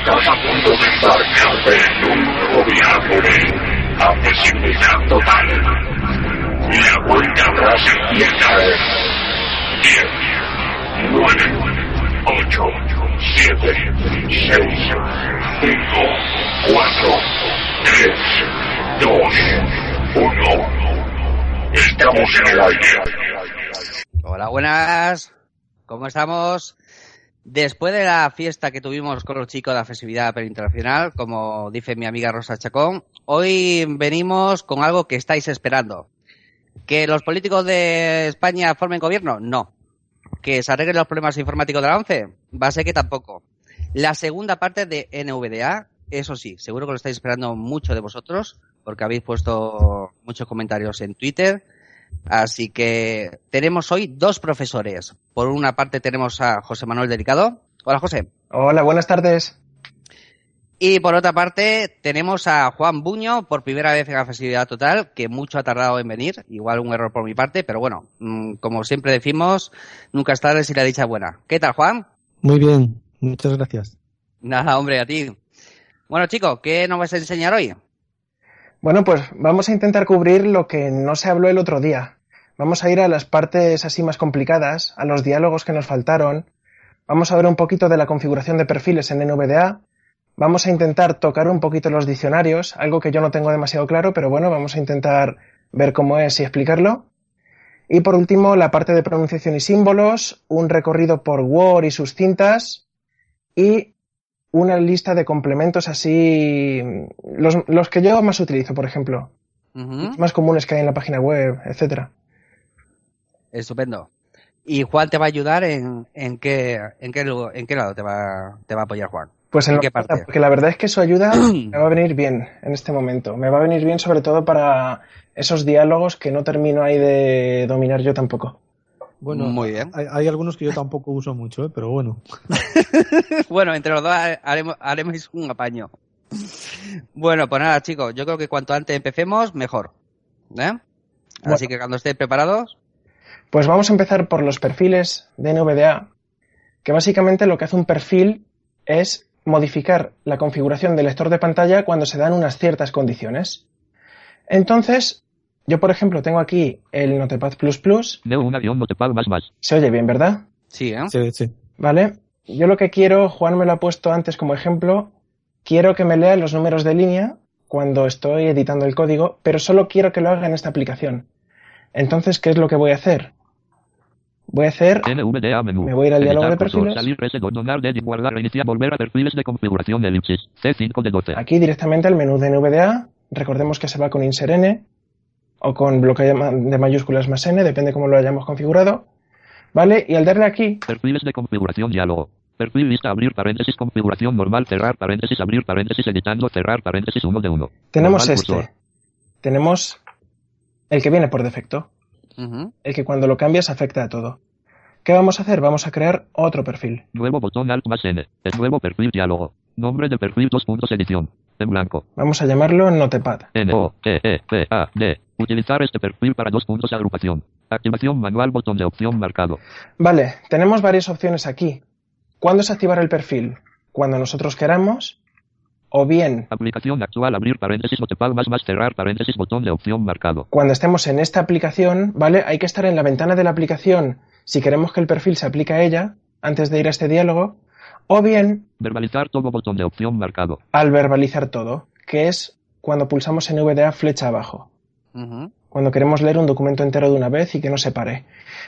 Estás a punto de embarcarte en un nuevo viaje de accesibilidad total. La cuenta atrás empieza en 10, 9, 8, 7, 6, 5, 4, 3, 2, 1. Estamos en el aire. Hola, buenas. ¿Cómo estamos? Después de la fiesta que tuvimos con los chicos de la festividad internacional, como dice mi amiga Rosa Chacón, hoy venimos con algo que estáis esperando. ¿Que los políticos de España formen gobierno? No. ¿Que se arreglen los problemas informáticos de la ONCE? Va a ser que tampoco. La segunda parte de NVDA, eso sí, seguro que lo estáis esperando mucho de vosotros, porque habéis puesto muchos comentarios en Twitter. Así que tenemos hoy dos profesores. Por una parte tenemos a José Manuel Delicado. Hola, José. Hola, buenas tardes. Y por otra parte tenemos a Juan Buño, por primera vez en la festividad total, que mucho ha tardado en venir. Igual un error por mi parte, pero bueno, mm, como siempre decimos, nunca es tarde si la dicha es buena. ¿Qué tal, Juan? Muy bien, muchas gracias. Nada, hombre, a ti. Bueno, chicos, ¿qué nos vas a enseñar hoy? Bueno, pues vamos a intentar cubrir lo que no se habló el otro día. Vamos a ir a las partes así más complicadas, a los diálogos que nos faltaron. Vamos a ver un poquito de la configuración de perfiles en NVDA. Vamos a intentar tocar un poquito los diccionarios, algo que yo no tengo demasiado claro, pero bueno, vamos a intentar ver cómo es y explicarlo. Y por último, la parte de pronunciación y símbolos, un recorrido por Word y sus cintas y una lista de complementos así, los, los que yo más utilizo, por ejemplo, más comunes que hay en la página web, etcétera. Estupendo. Y Juan te va a ayudar en, en qué, en qué, en qué lado te va, te va a apoyar Juan. Pues en ¿En lo qué parte? porque la verdad es que su ayuda me va a venir bien en este momento. Me va a venir bien sobre todo para esos diálogos que no termino ahí de dominar yo tampoco. Bueno, Muy bien. Hay, hay algunos que yo tampoco uso mucho, ¿eh? pero bueno. Bueno, entre los dos haremos, haremos un apaño. Bueno, pues nada, chicos, yo creo que cuanto antes empecemos, mejor. ¿Eh? Así que cuando estéis preparados, Pues vamos a empezar por los perfiles de NVDA, que básicamente lo que hace un perfil es modificar la configuración del lector de pantalla cuando se dan unas ciertas condiciones. Entonces, yo por ejemplo tengo aquí el Notepad++, Neo un avión notepad más más. se oye bien, ¿verdad? sí, ¿eh? Sí, sí. ¿Vale? Yo lo que quiero, Juan me lo ha puesto antes como ejemplo, quiero que me lea los números de línea cuando estoy editando el código, pero solo quiero que lo haga en esta aplicación. Entonces, ¿qué es lo que voy a hacer? Voy a hacer, NVDA menú. Me voy a ir al diálogo de perfiles. Salir reset, donar, edit, guardar, reiniciar, volver a perfiles de configuración de elipsis. C5 de 12. aquí directamente al menú de NVDA, recordemos que se va con insert n o con bloque de ma- de mayúsculas más n, depende cómo lo hayamos configurado, ¿vale? Y al darle aquí, Perfiles de configuración diálogo. Perfil lista abrir paréntesis configuración normal cerrar paréntesis abrir paréntesis editando cerrar paréntesis 1 de 1. tenemos Normal este. cursor. Tenemos el que viene por defecto. Ujú. el que cuando lo cambias afecta a todo. ¿Qué vamos a hacer? Vamos a crear otro perfil. Nuevo botón alt más n. El nuevo perfil diálogo. Nombre de perfil dos puntos edición. En blanco. Vamos a llamarlo Notepad. N O E E P A D. Utilizar este perfil para dos puntos agrupación. Activación manual botón de opción marcado. Vale, tenemos varias opciones aquí. ¿Cuándo se activará el perfil? Cuando nosotros queramos, o bien Aplicación actual abrir paréntesis notepad más más cerrar paréntesis botón de opción marcado. cuando estemos en esta aplicación, ¿vale? Hay que estar en la ventana de la aplicación si queremos que el perfil se aplique a ella antes de ir a este diálogo, o bien Verbalizar todo botón de opción marcado. al verbalizar todo, que es cuando pulsamos en VDA flecha abajo. Ujú. Cuando queremos leer un documento entero de una vez y que no se pare.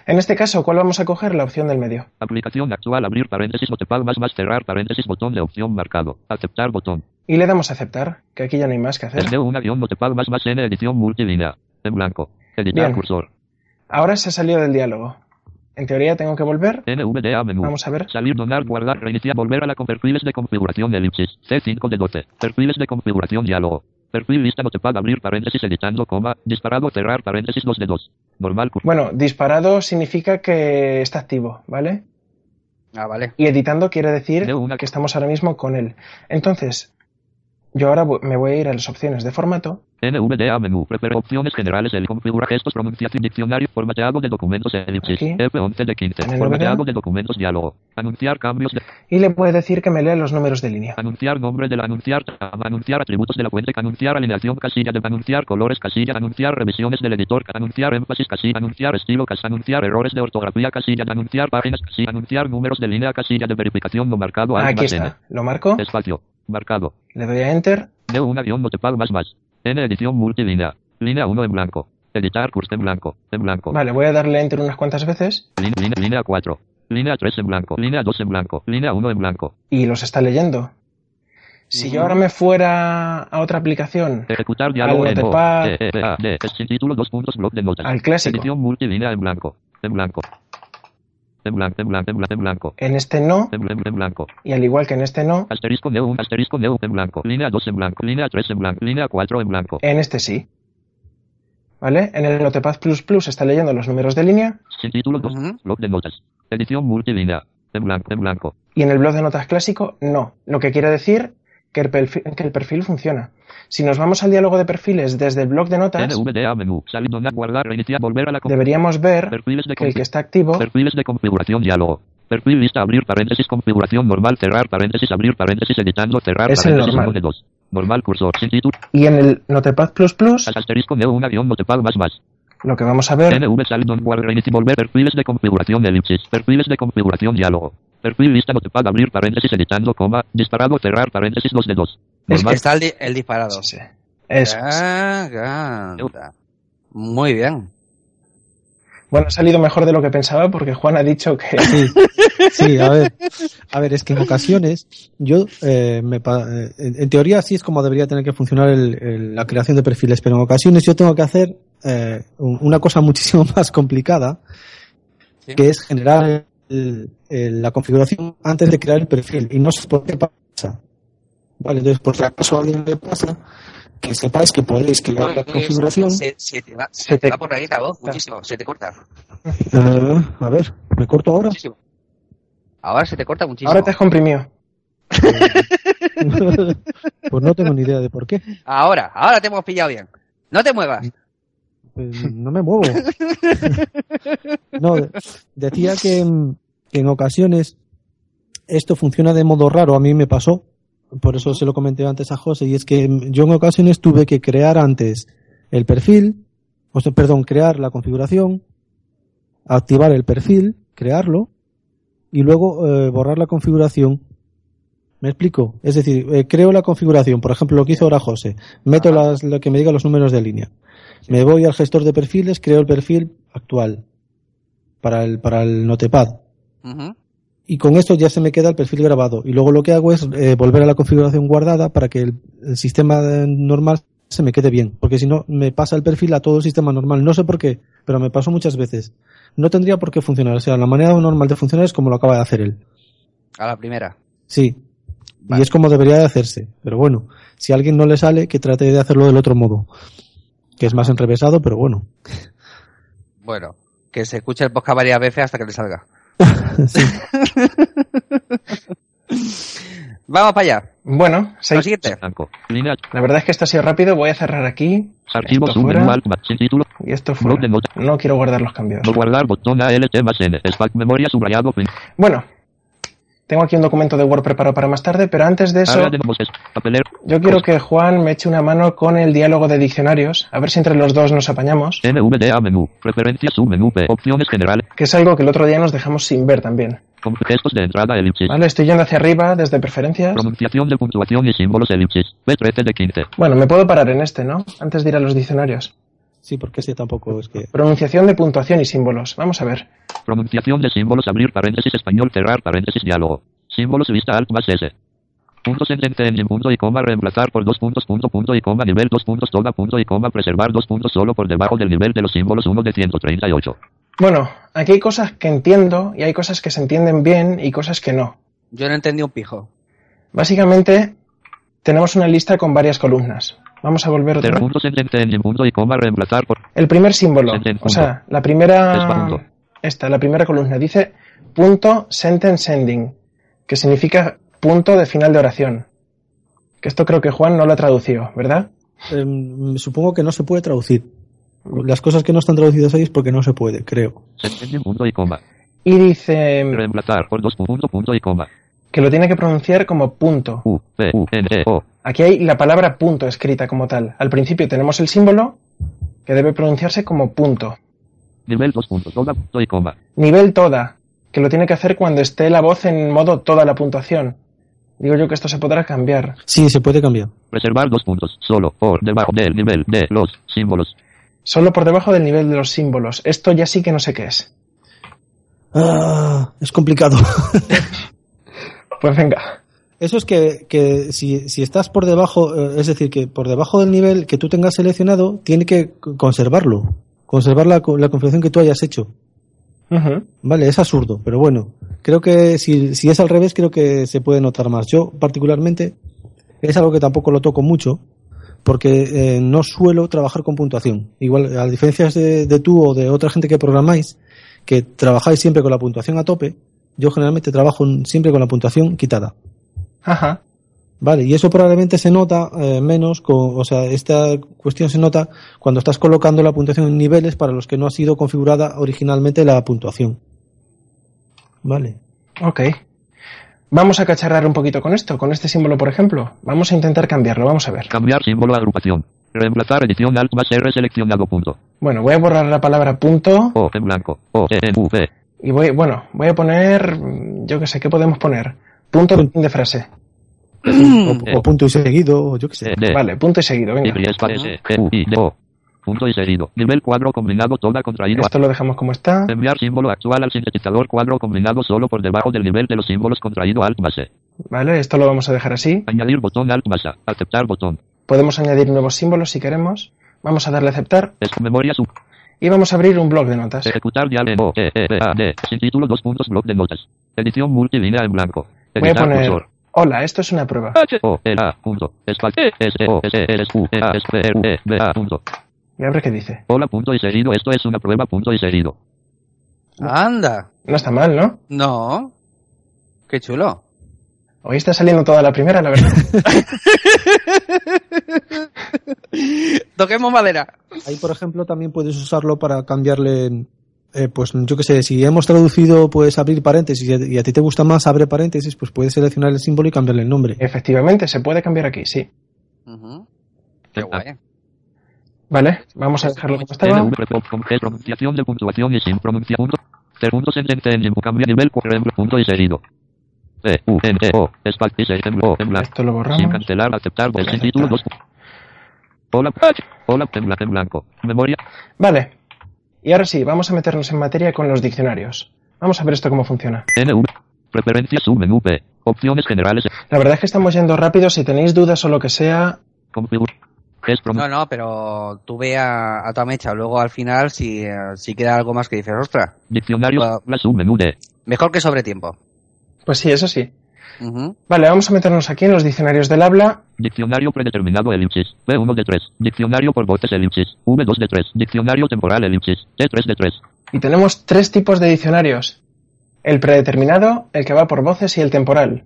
En este caso, ¿cuál vamos a coger? La opción del medio. Aplicación actual abrir paréntesis notepad más más cerrar paréntesis botón de opción marcado. Aceptar botón. Y le damos a aceptar, que aquí ya no hay más que hacer. Desde un avión notepad más más n edición multilínea. En blanco. Editar Bien. cursor. Ahora se ha salido del diálogo. En teoría tengo que volver. NVDA menú. Vamos a ver. Salir, donar, guardar, reiniciar, volver a la con perfiles de configuración elipsis. C5 de 12. Perfiles de configuración diálogo. Perfil lista notepad abrir paréntesis editando coma. Disparado cerrar paréntesis 2 de 2. Normal. Bueno, disparado significa que está activo, ¿vale? Ah, vale. Y editando quiere decir una- que estamos ahora mismo con él. Entonces, yo ahora me voy a ir a las opciones de formato. NVDA menú. Prefer opciones generales. El configura gestos, pronunciación, diccionario, formateado de documentos elipsis. Aquí. F11 de 15. En el Formateado de documentos diálogo. Anunciar cambios de. Y le puede decir que me lea los números de línea. Anunciar nombre del anunciar, anunciar atributos de la fuente, anunciar alineación casilla de anunciar colores casilla, anunciar revisiones del editor, anunciar énfasis casilla, anunciar estilo cas, anunciar errores de ortografía casilla, anunciar páginas casilla, anunciar números de línea casilla de verificación no marcado, Aquí está. Lo marco. Espacio. Marcado. Le doy a Enter. De una guion notepad más más. N edición multilínea. Línea 1 en blanco. Editar curso en blanco. En blanco. Vale, voy a darle Enter unas cuantas veces. Línea, línea, línea 4. Línea 3 en blanco. Línea 2 en blanco. Línea 1 en blanco. Y los está leyendo. Si yo ahora me fuera a otra aplicación, Ejecutar diálogo Al en O. D, E, A, D, sin título, dos puntos, blog de notas. al clásico, Edición multilínea en blanco. En blanco. En blanco, en blanco, en blanco, en blanco. en este no, En, blanco. y al igual que en este no, Asterisco neo, un asterisco neo en blanco. Línea 2 en blanco. Línea 3 en blanco. Línea 4 en blanco. en este sí. ¿Vale? En el Notepad está leyendo los números de línea Sin título, dos. Ujú. Blog de notas. Edición multilínea. En blanco, en blanco. y en el blog de notas clásico no. Lo que quiere decir que el perfil, que el perfil funciona. Si nos vamos al diálogo de perfiles desde el blog de notas, NVDA menú. Salir, donar, guardar, reiniciar, volver a la deberíamos ver de que el que está activo Perfiles de configuración diálogo. Perfil lista abrir paréntesis configuración normal cerrar paréntesis abrir paréntesis editando cerrar Es el paréntesis normal. uno de dos. Normal cursor sin título. y en el Notepad Asterisco neo una guion notepad más más. lo que vamos a ver NV salid on guard reiniciar volver perfiles de configuración elipsis. Perfiles de configuración diálogo. Perfil lista notepad abrir paréntesis editando coma. Disparado cerrar paréntesis 2 de 2. Es Normal. Está el, di- el disparado. Sí, sí. Eso. Ah. Muy bien. Bueno, ha salido mejor de lo que pensaba porque Juan ha dicho que... Sí, sí, a ver, a ver, es que en ocasiones yo, eh, me, pa- eh, en, en teoría así es como debería tener que funcionar el- el- la creación de perfiles, pero en ocasiones yo tengo que hacer eh, un- una cosa muchísimo más complicada, Sí. que es generar el- el- la configuración antes de crear el perfil y no sé por qué pasa. Vale, entonces por si acaso a alguien le pasa, que sepáis que podéis crear la configuración. Se, se te va, se Se te te- va por ahí la voz muchísimo. Se te corta. Eh, a ver, ¿me corto ahora? Muchísimo. Ahora se te corta muchísimo. Ahora te has comprimido. pues no tengo ni idea de por qué. Ahora, ahora te hemos pillado bien. No te muevas. Pues no me muevo. No, de- decía que, mm, que en ocasiones esto funciona de modo raro. A mí me pasó, por eso se lo comenté antes a José, y es que yo en ocasiones tuve que crear antes el perfil, o sea, perdón, crear la configuración, activar el perfil, crearlo, y luego eh, borrar la configuración. ¿Me explico? Es decir, eh, creo la configuración, por ejemplo, lo que hizo ahora José. Meto las, lo que me diga los números de línea. Me voy al gestor de perfiles, creo el perfil actual para el, para el Notepad. Y con esto ya se me queda el perfil grabado. Y luego lo que hago es eh, volver a la configuración guardada para que el, el sistema eh, normal se me quede bien. Porque si no, me pasa el perfil a todo el sistema normal. No sé por qué, pero me pasó muchas veces. No tendría por qué funcionar. O sea, la manera normal de funcionar es como lo acaba de hacer él. A la primera. Sí. Vale. Y es como debería de hacerse. Pero bueno, si a alguien no le sale, que trate de hacerlo del otro modo. Que es más enrevesado, pero bueno. Bueno, que se escuche el podcast varias veces hasta que le salga. Vamos para allá. Bueno, Lo seis- siguiente. La verdad es que esto ha sido rápido. Voy a cerrar aquí Archivo Esto fuera. título. y esto fuera. No quiero guardar los cambios. No guardar botón ALT más N. Espac memoria subrayado. Bueno, tengo aquí un documento de Word preparado para más tarde, pero antes de eso, yo quiero que Juan me eche una mano con el diálogo de diccionarios, a ver si entre los dos nos apañamos, NVDA menú. Preferencias submenú P. Opciones generales. que es algo que el otro día nos dejamos sin ver también. Con gestos de entrada elipsis. Vale, estoy yendo hacia arriba desde preferencias. Pronunciación de puntuación y símbolos elipsis. B13 de 15. Bueno, me puedo parar en este, ¿no? Antes de ir a los diccionarios. Sí, porque ese tampoco es que... Pronunciación de puntuación y símbolos. Vamos a ver. Pronunciación de símbolos abrir paréntesis español cerrar paréntesis diálogo. Símbolos vista alt más S. Punto sentente engine punto y coma reemplazar por dos puntos punto punto y coma nivel dos puntos toda punto y coma preservar dos puntos solo por debajo del nivel de los símbolos 1 de 138. Bueno, aquí hay cosas que entiendo y hay cosas que se entienden bien y cosas que no. Yo no entendí un pijo. Básicamente, tenemos una lista con varias columnas. Vamos a volver otra vez. El primer símbolo, Sentence o sea, la primera, esta, la primera columna dice punto sentence ending, que significa punto de final de oración. Que esto creo que Juan no lo ha traducido, ¿verdad? Em, supongo que no se puede traducir. Las cosas que no están traducidas ahí es porque no se puede, creo. sentence en punto y coma. Y dice Reemplazar por dos punto punto y coma. Que lo tiene que pronunciar como punto. U, P, U, N, O. Aquí hay la palabra punto escrita como tal. Al principio tenemos el símbolo que debe pronunciarse como punto. Nivel dos puntos, toda y coma. Nivel toda, que lo tiene que hacer cuando esté la voz en modo toda la puntuación. Digo yo que esto se podrá cambiar. Sí, se puede cambiar. Reservar dos puntos, solo, por debajo del nivel de los símbolos. Solo por debajo del nivel de los símbolos. Esto ya sí que no sé qué es. Ah, es complicado. Pues venga. Eso es que, que si, si estás por debajo, eh, es decir, que por debajo del nivel que tú tengas seleccionado, tiene que conservarlo. Conservar la, la configuración que tú hayas hecho. Vale, es absurdo, pero bueno. Creo que si, si es al revés, creo que se puede notar más. Yo, particularmente, es algo que tampoco lo toco mucho, porque eh, no suelo trabajar con puntuación. Igual, a diferencia de, de tú o de otra gente que programáis, que trabajáis siempre con la puntuación a tope, yo generalmente trabajo siempre con la puntuación quitada. Ajá. Vale, y eso probablemente se nota eh, menos, con, o sea, esta cuestión se nota cuando estás colocando la puntuación en niveles para los que no ha sido configurada originalmente la puntuación. Vale. Ok. Vamos a cacharrar un poquito con esto, con este símbolo, por ejemplo. Vamos a intentar cambiarlo, vamos a ver. Cambiar símbolo agrupación. Reemplazar edición alt más R seleccionado punto. Bueno, voy a borrar la palabra punto O en blanco. O en V. y voy, bueno, voy a poner, yo qué sé, ¿qué podemos poner? Punto de frase. O, o punto y seguido, o yo qué sé. E, D. Vale, punto y seguido, venga. Y espacio S. G, U, I, D, O. Punto y seguido. Nivel cuadro combinado toda contraído. Esto lo dejamos como está. Enviar símbolo actual al sintetizador cuadro combinado solo por debajo del nivel de los símbolos contraído alt más E. Vale, esto lo vamos a dejar así. Añadir botón alt A. Aceptar botón. Podemos añadir nuevos símbolos si queremos. Vamos a darle a aceptar Es memoria sub. Y vamos a abrir un blog de notas. Ejecutar dial en O, E, E, B, A, D. Sin título dos puntos bloc de notas. Edición multilínea en blanco. Voy a poner, cursor. hola, esto es una prueba. H, O, L, A, punto. Espacio. S, O, S, L, U, E, A, S, P, R, U, E, B, A, punto. Y a ver qué dice. Hola, punto y seguido. Esto es una prueba, punto y seguido. Anda. No está mal, ¿no? No. Qué chulo. Hoy está saliendo toda la primera, la verdad. Toquemos madera. Ahí, por ejemplo, también puedes usarlo para cambiarle, eh, pues yo qué sé, si hemos traducido, puedes abrir paréntesis y a, y a ti te gusta más abre paréntesis, pues puedes seleccionar el símbolo y cambiarle el nombre. Efectivamente, se puede cambiar aquí, sí. Ujú. Qué guay. Vale, vamos a dejarlo como estaba. Pronunciación de puntuación y sin pronuncia punto. Ter punto sentence en limbo, cambia nivel por ejemplo, punto y seguido. E, U, N, E, O, espacio y ejemplo, en blanco. Esto lo Sin borramos. cancelar, aceptar, sin Aceptar. título dos. Hola, hola, en blanco. Memoria, Vale. Y ahora sí, vamos a meternos en materia con los diccionarios. Vamos a ver esto cómo funciona. Preferencias submenú P. Opciones generales. La verdad es que estamos yendo rápido. Si tenéis dudas o lo que sea, Configura. No, no, pero tú ve a, a tu mecha. Luego al final, si, si queda algo más que dices, ostras, Diccionarios, Wow. la submenú D. mejor que sobre tiempo. pues sí, eso sí. Vale, vamos a meternos aquí en los diccionarios del habla. Diccionario predeterminado elipsis. P1 de 3. Diccionario por voces elipsis. V2 de 3. Diccionario temporal elipsis. T3 de 3. Y tenemos tres tipos de diccionarios. El predeterminado, el que va por voces y el temporal.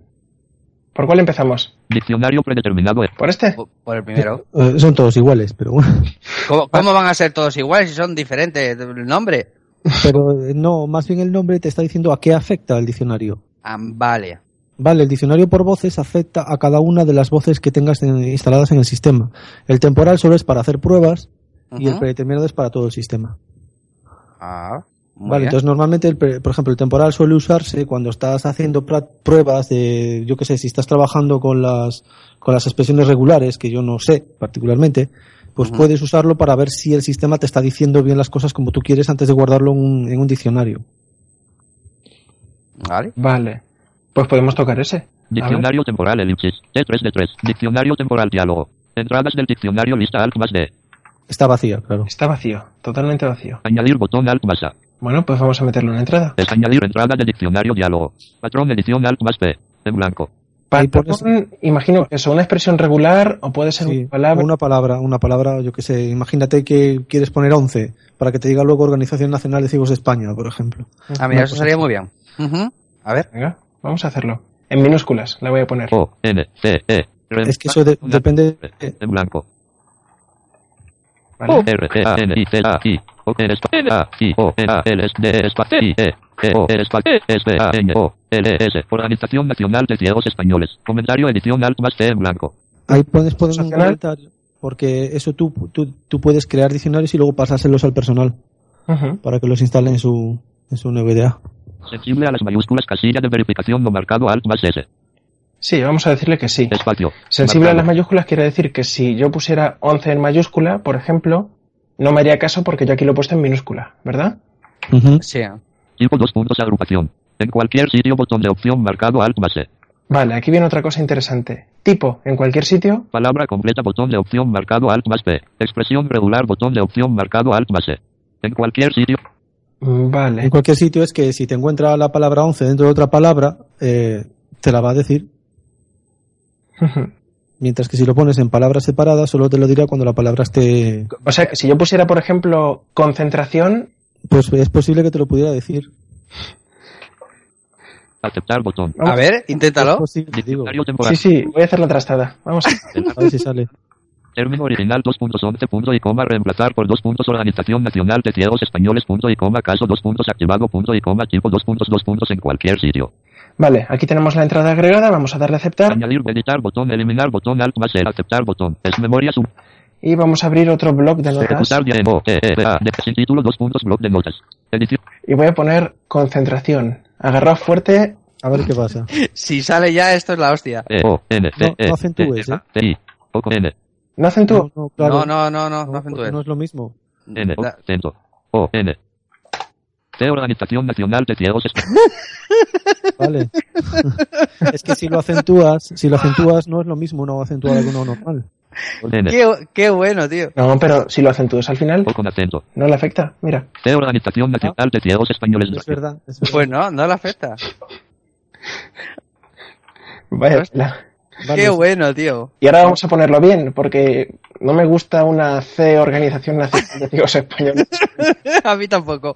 ¿Por cuál empezamos? Diccionario predeterminado E. ¿Por este? Por- el primero. Eh, son todos iguales, pero bueno. ¿Cómo, cómo van a ser todos iguales si son diferentes el nombre? Pero eh, no, más bien el nombre te está diciendo a qué afecta el diccionario. Ah, vale. Vale, el diccionario por voces afecta a cada una de las voces que tengas en- instaladas en el sistema. El temporal solo es para hacer pruebas y el predeterminado es para todo el sistema. Ah, muy Vale, bien. entonces normalmente, el pre- por ejemplo, el temporal suele usarse cuando estás haciendo pruebas de, yo qué sé, si estás trabajando con las, con las expresiones regulares, que yo no sé particularmente, pues puedes usarlo para ver si el sistema te está diciendo bien las cosas como tú quieres antes de guardarlo en un, en un diccionario. Vale. Vale. Pues podemos tocar ese. A. Diccionario temporal elipsis. T3 de 3. Diccionario temporal diálogo. Entradas del diccionario lista alt más D. Está vacía, claro. Está vacío, totalmente vacío. Añadir botón alt más A. Bueno, pues vamos a meterle una entrada. Es añadir entrada de diccionario diálogo. Patrón edición alt más P. En blanco. Patrón, pones- imagino que eso, una expresión regular o puede ser Sí, una palabra. Una palabra, una palabra, yo que sé. Imagínate que quieres poner 11 para que te diga luego Organización Nacional de Ciegos de España, por ejemplo. Mira, Una eso sería así. muy bien. Ujú. A ver. Venga, vamos a hacerlo. En minúsculas la voy a poner. O, N, C, E. Es que eso de- depende. En blanco. ¿vale? R, E, A, N, I, C, A, I. O, N, A, I, O, N, A, L, S, D, E, S, P, I, E. E, O, S, P, S, B, A, N, O, L, S. Organización Nacional de Ciegos Españoles. Comentario edición alt más T en blanco. Ahí puedes poner un comentario. Porque eso tú, tú, tú puedes crear diccionarios y luego pasárselos al personal Ujú. para que los instalen en su, en su NVDA. Sensible a las mayúsculas casilla de verificación no marcado alt más S. Sí, vamos a decirle que sí. Espacio. Sensible a las mayúsculas quiere decir que si yo pusiera 11 en mayúscula, por ejemplo, no me haría caso porque yo aquí lo he puesto en minúscula, ¿verdad? Ujú. Sí. Tipo dos puntos agrupación. En cualquier sitio botón de opción marcado alt más E. Vale, aquí viene otra cosa interesante. Tipo, en cualquier sitio, Palabra completa botón de opción marcado alt más P. Expresión regular botón de opción marcado alt más E. En cualquier sitio. Mm, En vale. cualquier sitio es que si te encuentra la palabra 11 dentro de otra palabra, eh, te la va a decir. Mientras que si lo pones en palabras separadas, solo te lo dirá cuando la palabra esté. O sea, que si yo pusiera, por ejemplo, concentración, Pues es posible que te lo pudiera decir. Aceptar botón. A ver, inténtalo. sí, sí, voy a hacer la trastada. Vamos a A ver si sale. Término original 2.11 punto y coma reemplazar por dos puntos Organización Nacional de Ciegos Españoles punto y coma caso dos puntos activado punto y coma tipo dos puntos dos puntos en cualquier sitio. Vale, aquí tenemos la entrada agregada, vamos a darle a aceptar Añadir, editar botón, eliminar botón, alt más el aceptar botón. Es memoria sub. y vamos a abrir otro blog de notas E, E, sin título dos puntos blog de notas. Edición. y voy a poner concentración. Agarrado fuerte, A ver qué pasa. Si sale ya, esto es la hostia. E, O, N, C, No, E. no acentúes, ¿eh? No acentúo. No, no, claro. No, no, no, no, no No, es lo mismo. N, O, La- acento. O, N. T, Organización Nacional de Ciegos Españoles. Vale. es que si lo acentúas, si lo acentúas no es lo mismo no acentuar algo no normal. Qué, qué bueno, tío. No, pero si lo acentúas al final, O con acento. no le afecta. Mira, T, Organización Nacional de Ciegos Españoles. Es verdad. es verdad. Pues no, no le afecta. vaya Hostia. Vale, Qué bueno, tío. Y ahora vamos a ponerlo bien, porque no me gusta una C Organización Nacional de Ciegos Españoles. A mí tampoco.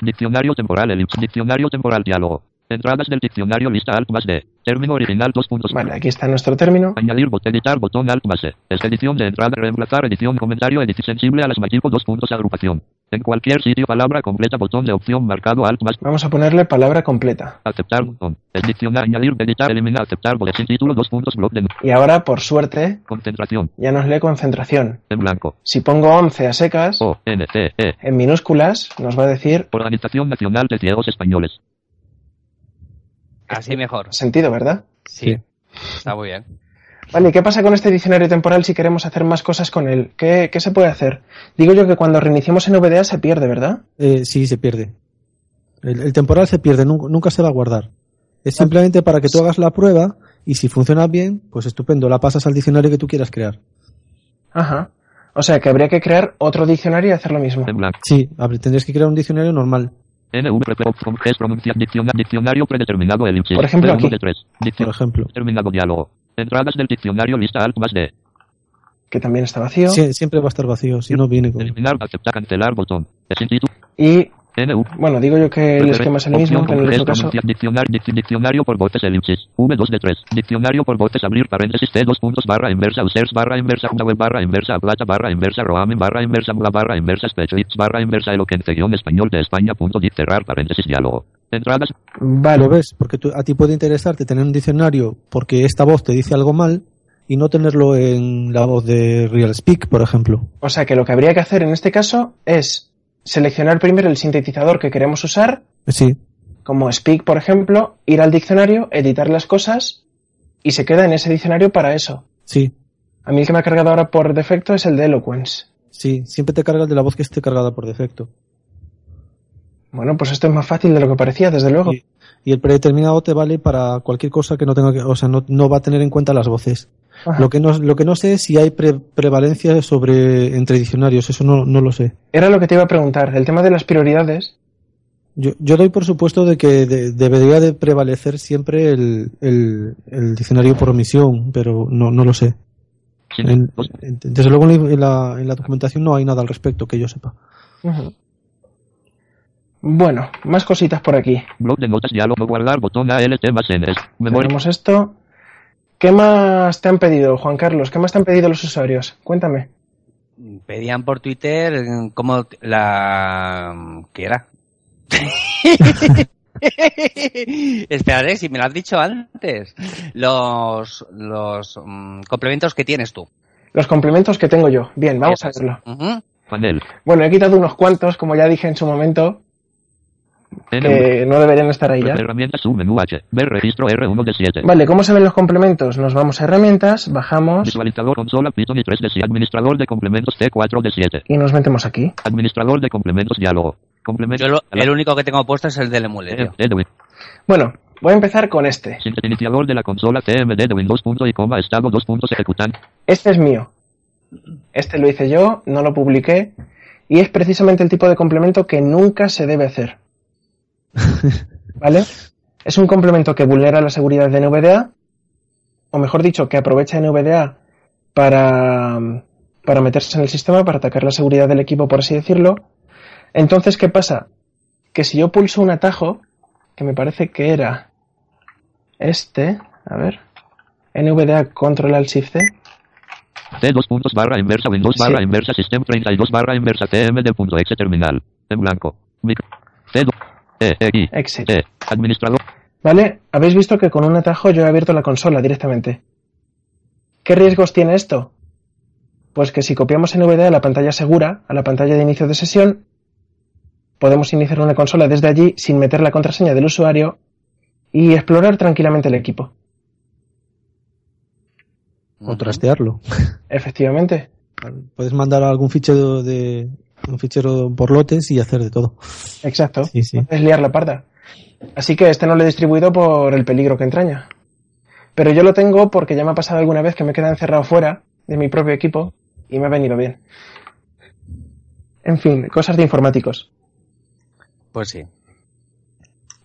Diccionario, temporal diccionario temporal diálogo. Entradas del diccionario lista alt más D. Término original dos puntos. Vale, aquí está nuestro término. Añadir botón editar botón alt más E. Es edición de entrada reemplazar edición comentario edición sensible a las tipo dos puntos agrupación. En cualquier sitio palabra completa botón de opción marcado alt más Vamos a ponerle palabra completa. aceptar botón. Es diccionario añadir editar eliminar aceptar boletín título dos puntos blog de Y ahora, por suerte, concentración ya nos lee concentración. en blanco. Si pongo 11 a secas, O N C E. en minúsculas, nos va a decir Organización Nacional de Ciegos Españoles. Así mejor. sentido, ¿verdad? Sí. Está muy bien. Vale, ¿y qué pasa con este diccionario temporal si queremos hacer más cosas con él? ¿Qué, qué se puede hacer? Digo yo que cuando reiniciemos NVDA se pierde, ¿verdad? Eh, sí, se pierde. El, el temporal se pierde, nunca, nunca se va a guardar. Es simplemente para que tú hagas la prueba y si funciona bien, pues estupendo, la pasas al diccionario que tú quieras crear. Ajá. O sea que habría que crear otro diccionario y hacer lo mismo. En blanco. Sí, tendrías que crear un diccionario normal, Diccionario predeterminado. Por ejemplo, aquí. de por ejemplo. terminado diálogo. Entradas del diccionario lista alt más D. Que también está vacío. Sie- siempre va a estar vacío, si no viene con... Eliminar, aceptar, cancelar, botón. Y. bueno, digo yo que el esquema es el mismo, que en el otro caso. Diccionario, dic- diccionario por botes elipsis. V2 de 3. Diccionario por botes abrir paréntesis T dos puntos barra inversa users barra inversa una web barra inversa plata barra inversa roaming barra inversa mula barra inversa specialists barra inversa eloquente guion español de España punto dic cerrar paréntesis diálogo. Entradas. Lo Vale. ves, porque tú- a ti puede interesarte tener un diccionario porque esta voz te dice algo mal y no tenerlo en la voz de Real Speak, por ejemplo. O sea que lo que habría que hacer en este caso es seleccionar primero el sintetizador que queremos usar, Sí, como Speak, por ejemplo, ir al diccionario, editar las cosas y se queda en ese diccionario para eso. sí, A mí el que me ha cargado ahora por defecto es el de Eloquence. sí, siempre te cargas de la voz que esté cargada por defecto. Bueno, pues esto es más fácil de lo que parecía, desde luego. Y, y el predeterminado te vale para cualquier cosa que no tenga que, o sea, no, no va a tener en cuenta las voces. Ajá. Lo que no, lo que no sé es si hay pre- prevalencia sobre entre diccionarios, eso no, no lo sé. Era lo que te iba a preguntar. El tema de las prioridades. Yo, yo doy por supuesto de que de- debería de prevalecer siempre el, el, el diccionario por omisión, pero no, no lo sé. En- en- desde luego en la, en la documentación no hay nada al respecto que yo sepa. Bueno, más cositas por aquí. Blog de notas, diálogo, guardar, botón ALT más. Tenemos esto. ¿Qué más te han pedido, Juan Carlos? ¿Qué más te han pedido los usuarios? Cuéntame. Pedían por Twitter eh, como la... ¿Qué era? Esperaré, si me lo has dicho antes. Los, los mm, complementos que tienes tú. Los complementos que tengo yo. Bien, vamos a Eso verlo. Panel. Bueno, he quitado unos cuantos, como ya dije en su momento. Que no deberían estar ahí ya. Herramientas submenú H. Ver registro R1 de 7. Vale, ¿cómo se ven los complementos? Nos vamos a herramientas, bajamos Visualizador consola Python y 3 de 7. Administrador de complementos T4 de 7. y nos metemos aquí. Administrador de complementos diálogo. Complementos. Yo lo- el único que tengo puesto es el del emulerio. eh, Bueno, voy a empezar con este. Sin- Iniciador de la consola TMD de Windows punto y coma estado 2 puntos ejecutan. Este es mío. Este lo hice yo, no lo publiqué. Y es precisamente el tipo de complemento que nunca se debe hacer. ¿Vale? Es un complemento que vulnera la seguridad de NVDA, o mejor dicho, que aprovecha NVDA para, para meterse en el sistema, para atacar la seguridad del equipo, por así decirlo. Entonces, ¿qué pasa? Que si yo pulso un atajo, que me parece que era este, a ver, NVDA Control Alt Shift C, T 2 puntos barra inversa Windows Sí. barra inversa System 32 barra inversa TMD punto exe terminal. En blanco. Mic- T 2 E, E, I, Exit. T. Administrador. ¿Vale? Habéis visto que con un atajo yo he abierto la consola directamente. ¿Qué riesgos tiene esto? Pues que si copiamos NVDA a la pantalla segura, a la pantalla de inicio de sesión, podemos iniciar una consola desde allí sin meter la contraseña del usuario y explorar tranquilamente el equipo. O trastearlo. Efectivamente. Puedes mandar algún fichero de un fichero por lotes y hacer de todo. Exacto. Sí, sí. Es liar la parda. Así que este no lo he distribuido por el peligro que entraña. Pero yo lo tengo porque ya me ha pasado alguna vez que me he quedado encerrado fuera de mi propio equipo y me ha venido bien. En fin, cosas de informáticos. Pues sí.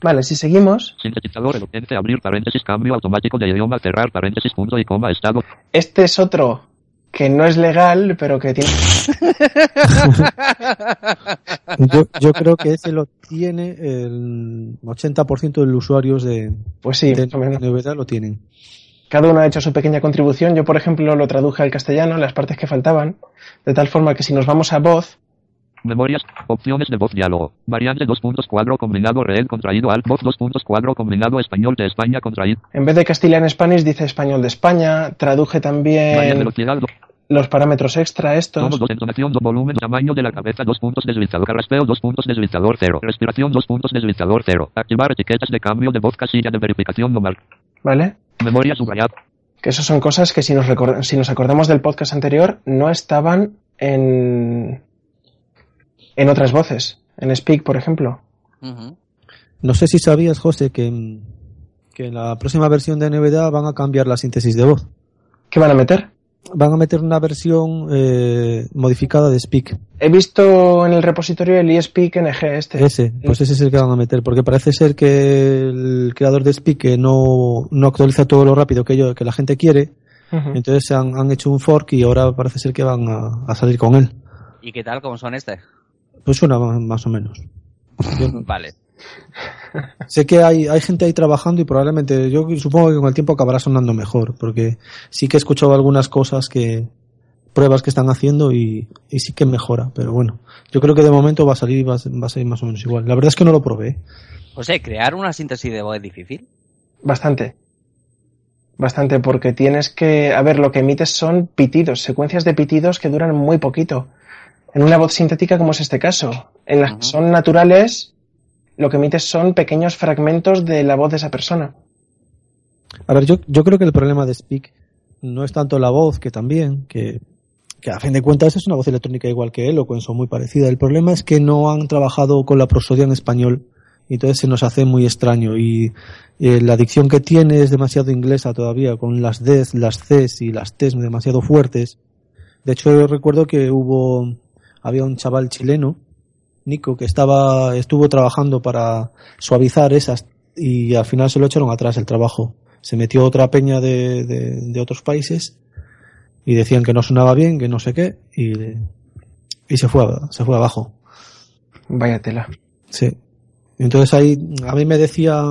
Vale, si seguimos, Sintetizador abrir paréntesis cambio automático de idioma cerrar paréntesis punto y coma estado. este es otro que no es legal, pero que tiene... Yo, yo creo que ese lo tiene el 80% de los usuarios de, Pues sí, de. NVDA lo tienen. Cada uno ha hecho su pequeña contribución. Yo, por ejemplo, lo traduje al castellano, las partes que faltaban, de tal forma que si nos vamos a voz, Memorias. Opciones de voz diálogo. Variante 2 puntos cuadro combinado reel contraído al voz 2 puntos cuadro combinado español de España contraído. en vez de Castilian Spanish dice español de España, traduje también los parámetros extra estos. Tono 2 entonación 2 volumen tamaño de la cabeza 2 puntos deslizador carraspeo 2 puntos deslizador 0 respiración 2 puntos deslizador 0 activar etiquetas de cambio de voz casilla de verificación no mar ¿Vale? memoria subrayada Que eso son cosas que si nos, si nos acordamos del podcast anterior no estaban en, en otras voces. En Speak, por ejemplo. No sé si sabías, José, que, que en la próxima versión de NVDA van a cambiar la síntesis de voz. ¿Qué van a meter? Van a meter una versión eh, modificada de Speak. He visto en el repositorio el eSpeak NG este. Ese, pues ese es el que van a meter, porque parece ser que el creador de Speak que no, no actualiza todo lo rápido que, yo, que la gente quiere, entonces han, han hecho un fork y ahora parece ser que van a, a salir con él. ¿Y qué tal? ¿Cómo son este? Pues suena más o menos. Yo no- Vale. sé que hay, hay gente ahí trabajando y probablemente, yo supongo que con el tiempo acabará sonando mejor, porque sí que he escuchado algunas cosas que, pruebas que están haciendo y, y sí que mejora, pero bueno, yo creo que de momento va a salir, va a, va a salir más o menos igual. La verdad es que no lo probé. José, ¿crear una síntesis de voz es difícil? Bastante. Bastante, porque tienes que. A ver, lo que emites son pitidos, secuencias de pitidos que duran muy poquito. En una voz sintética, como es este caso. En las que son naturales, lo que emites son pequeños fragmentos de la voz de esa persona. A ver, yo, yo creo que el problema de Speak no es tanto la voz, que también, que, que a fin de cuentas es una voz electrónica igual que Eloquence o muy parecida. El problema es que no han trabajado con la prosodia en español Y entonces se nos hace muy extraño y eh, la dicción que tiene es demasiado inglesa todavía, con las Ds, las Cs y las Ts demasiado fuertes. De hecho, yo recuerdo que hubo, había un chaval chileno, Nico, que estaba, estuvo trabajando para suavizar esas y al final se lo echaron atrás el trabajo. Se metió otra peña de, de, de otros países y decían que no sonaba bien, que no sé qué, y, y se fue, a- se fue abajo. Vaya tela. Sí. Entonces ahí, a mí me decía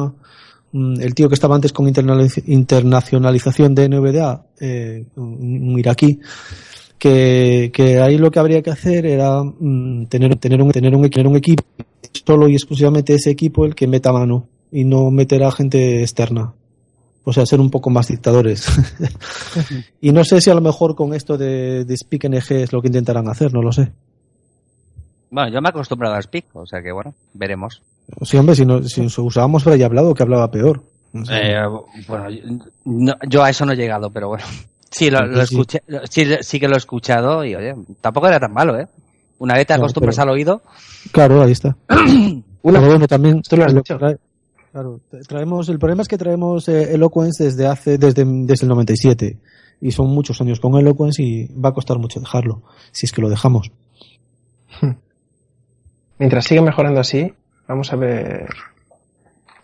mm, el tío que estaba antes con internacionalización de NVDA, eh, un iraquí, que, que ahí lo que habría que hacer era mm, tener, tener, un, tener, un, tener un equipo, solo y exclusivamente ese equipo el que meta mano y no meter a gente externa. O sea, ser un poco más dictadores. y no sé si a lo mejor con esto de, de Speak NG es lo que intentarán hacer, no lo sé. Bueno, yo me he acostumbrado a Speak, o sea que bueno, veremos. Sí, hombre, si, no, si nos usábamos ahí hablado, que hablaba peor. No sé. Eh, bueno, no- yo a eso no he llegado, pero bueno. Sí, lo, lo escuché, lo- sí, sí que lo he escuchado y oye, tampoco era tan malo, ¿eh? Una vez te No, acostumbras pero- al oído, Claro, ahí está. Una, Pero bueno, también Esto lo has lo dicho. trae- claro, tra- traemos, el problema es que traemos eh, Eloquence desde hace, desde, desde el 97. Y son muchos años con Eloquence y va a costar mucho dejarlo, si es que lo dejamos. mientras sigue mejorando así, vamos a ver.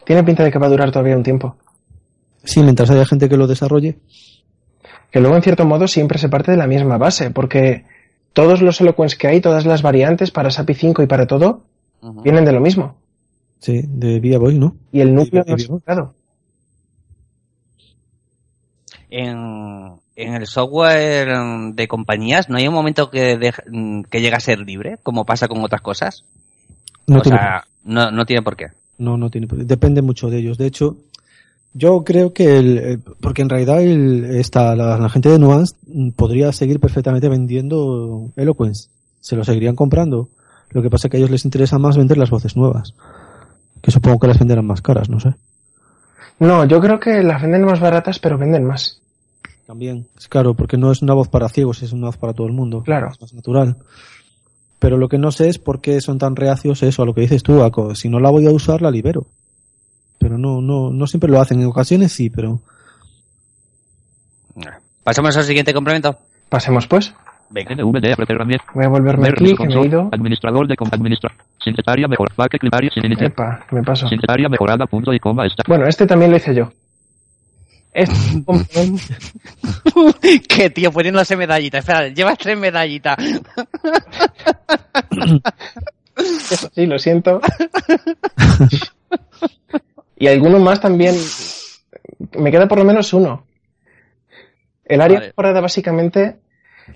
Tiene pinta de que va a durar todavía un tiempo. Sí, mientras haya gente que lo desarrolle. Que luego, en cierto modo, siempre se parte de la misma base, porque todos los eloquence que hay, todas las variantes para SAPI 5 y para todo, vienen de lo mismo. Sí, de Via Boy, ¿no? Y el núcleo no es claro. en, en el software mm, de compañías no hay un momento que, mm, que llega a ser libre, como pasa con otras cosas. No o tiene sea, no, no tiene por qué. No, no tiene. por- Depende mucho de ellos. De hecho, yo creo que el, el- porque en realidad el, esta, la, la gente de Nuance podría seguir perfectamente vendiendo Eloquence. Se lo seguirían comprando. Lo que pasa es que a ellos les interesa más vender las voces nuevas. Que supongo que las venderán más caras, no sé. No, yo creo que las venden más baratas, pero venden más. También. Es claro, porque no es una voz para ciegos, es una voz para todo el mundo. Claro. Es más natural. Pero lo que no sé es por qué son tan reacios eso, a lo que dices tú, si no la voy a usar, la libero. Pero no, no, no siempre lo hacen. En ocasiones sí, pero Pasamos al siguiente complemento. Pasemos pues. Venga. Voy a volverme Ver aquí, que me he console, ido. Administrador de administra. Secretaria mejor. Sin. Epa, me. Secretaria mejorada punto y coma está. Bueno, este también lo hice yo. Este es un complemento- ¿Qué tío? Poniéndose medallita. Espera, llevas tres medallitas. Sí, lo siento. Y alguno más también. Me queda por lo menos uno. El área Vale. básicamente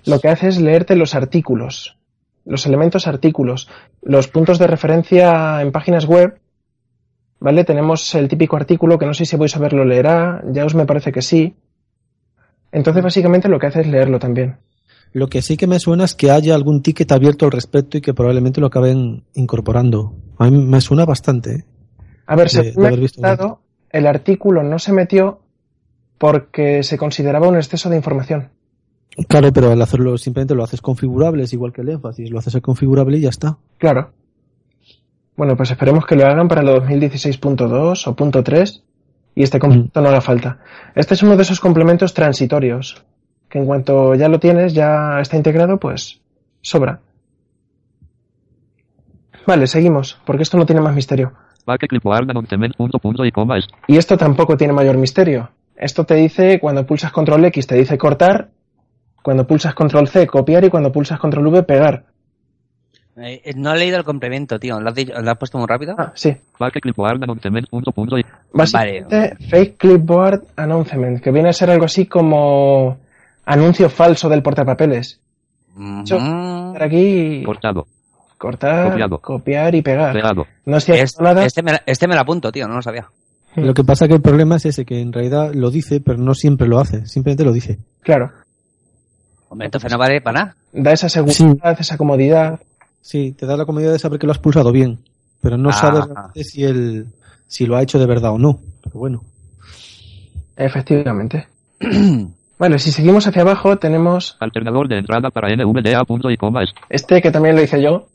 lo que hace es leerte los artículos, los elementos artículos, los puntos de referencia en páginas web. ¿Vale? Tenemos el típico artículo que no sé si vais a ver lo leerá, ya os me parece que sí. Entonces básicamente lo que hace es leerlo también. Lo que sí que me suena es que haya algún ticket abierto al respecto y que probablemente lo acaben incorporando. A mí me suena bastante. A ver, de- según de haber contado, el artículo no se metió porque se consideraba un exceso de información. Claro, pero al hacerlo simplemente lo haces configurable, es igual que el énfasis, lo haces configurable y ya está. Claro. Bueno, pues esperemos que lo hagan para el 2016.2 o punto .3 y este complemento no haga falta. Este es uno de esos complementos transitorios que en cuanto ya lo tienes, ya está integrado, pues sobra. Vale, seguimos, porque esto no tiene más misterio. Y esto tampoco tiene mayor misterio. Esto te dice, cuando pulsas control X te dice cortar, cuando pulsas control C copiar y cuando pulsas control V pegar. Eh, no he leído el complemento, tío. ¿Lo has, dicho- lo has puesto muy rápido? Ah, sí. Back clipboard announcement punto punto y Básicamente, fake clipboard announcement, que viene a ser algo así como anuncio falso del portapapeles. Yo- Estar aquí, cortado. Cortar, Copiado. copiar y pegar. Pegado. No estoy Es- haciendo nada. este, me, la- este me lo apunto, tío. No lo sabía. Lo que pasa que el problema es ese, que en realidad lo dice, pero no siempre lo hace, simplemente lo dice. Claro. Hombre, entonces no vale para nada. Da esa seguridad, esa comodidad. Sí, te da la comodidad de saber que lo has pulsado bien, pero no Ah. sabes realmente si él, si lo ha hecho de verdad o no. Pero bueno. Efectivamente. Vale, si seguimos hacia abajo, tenemos Alternador de entrada para NVDA punto y coma este que también lo hice yo.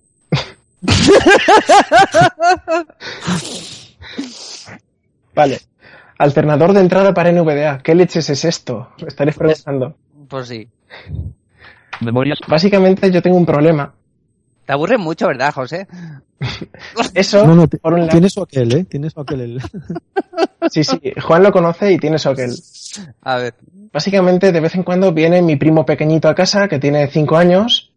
Alternador de entrada para NVDA. ¿Qué leches es esto? Me estaréis preguntando. Pues sí. Memorias. Básicamente yo tengo un problema. Te aburre mucho, ¿verdad, José? Eso, No, no, por un lado. tiene su aquel, ¿eh? Tiene su aquel. el- Sí, sí, Juan lo conoce y tiene Socket. A ver. Básicamente, de vez en cuando viene mi primo pequeñito a casa, que tiene 5 años,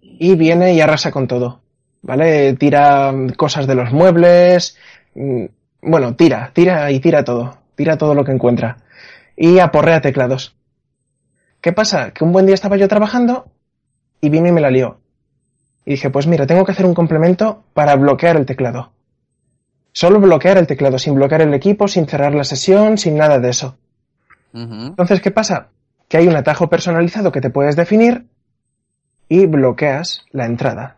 y viene y arrasa con todo. ¿Vale? Tira cosas de los muebles. mm, Bueno, tira, tira y tira todo. Tira todo lo que encuentra. Y aporrea teclados. ¿Qué pasa? Que un buen día estaba yo trabajando y vino y me la lió. Y dije, pues mira, tengo que hacer un complemento para bloquear el teclado. Solo bloquear el teclado, sin bloquear el equipo, sin cerrar la sesión, sin nada de eso. Entonces, ¿qué pasa? Que hay un atajo personalizado que te puedes definir y bloqueas la entrada.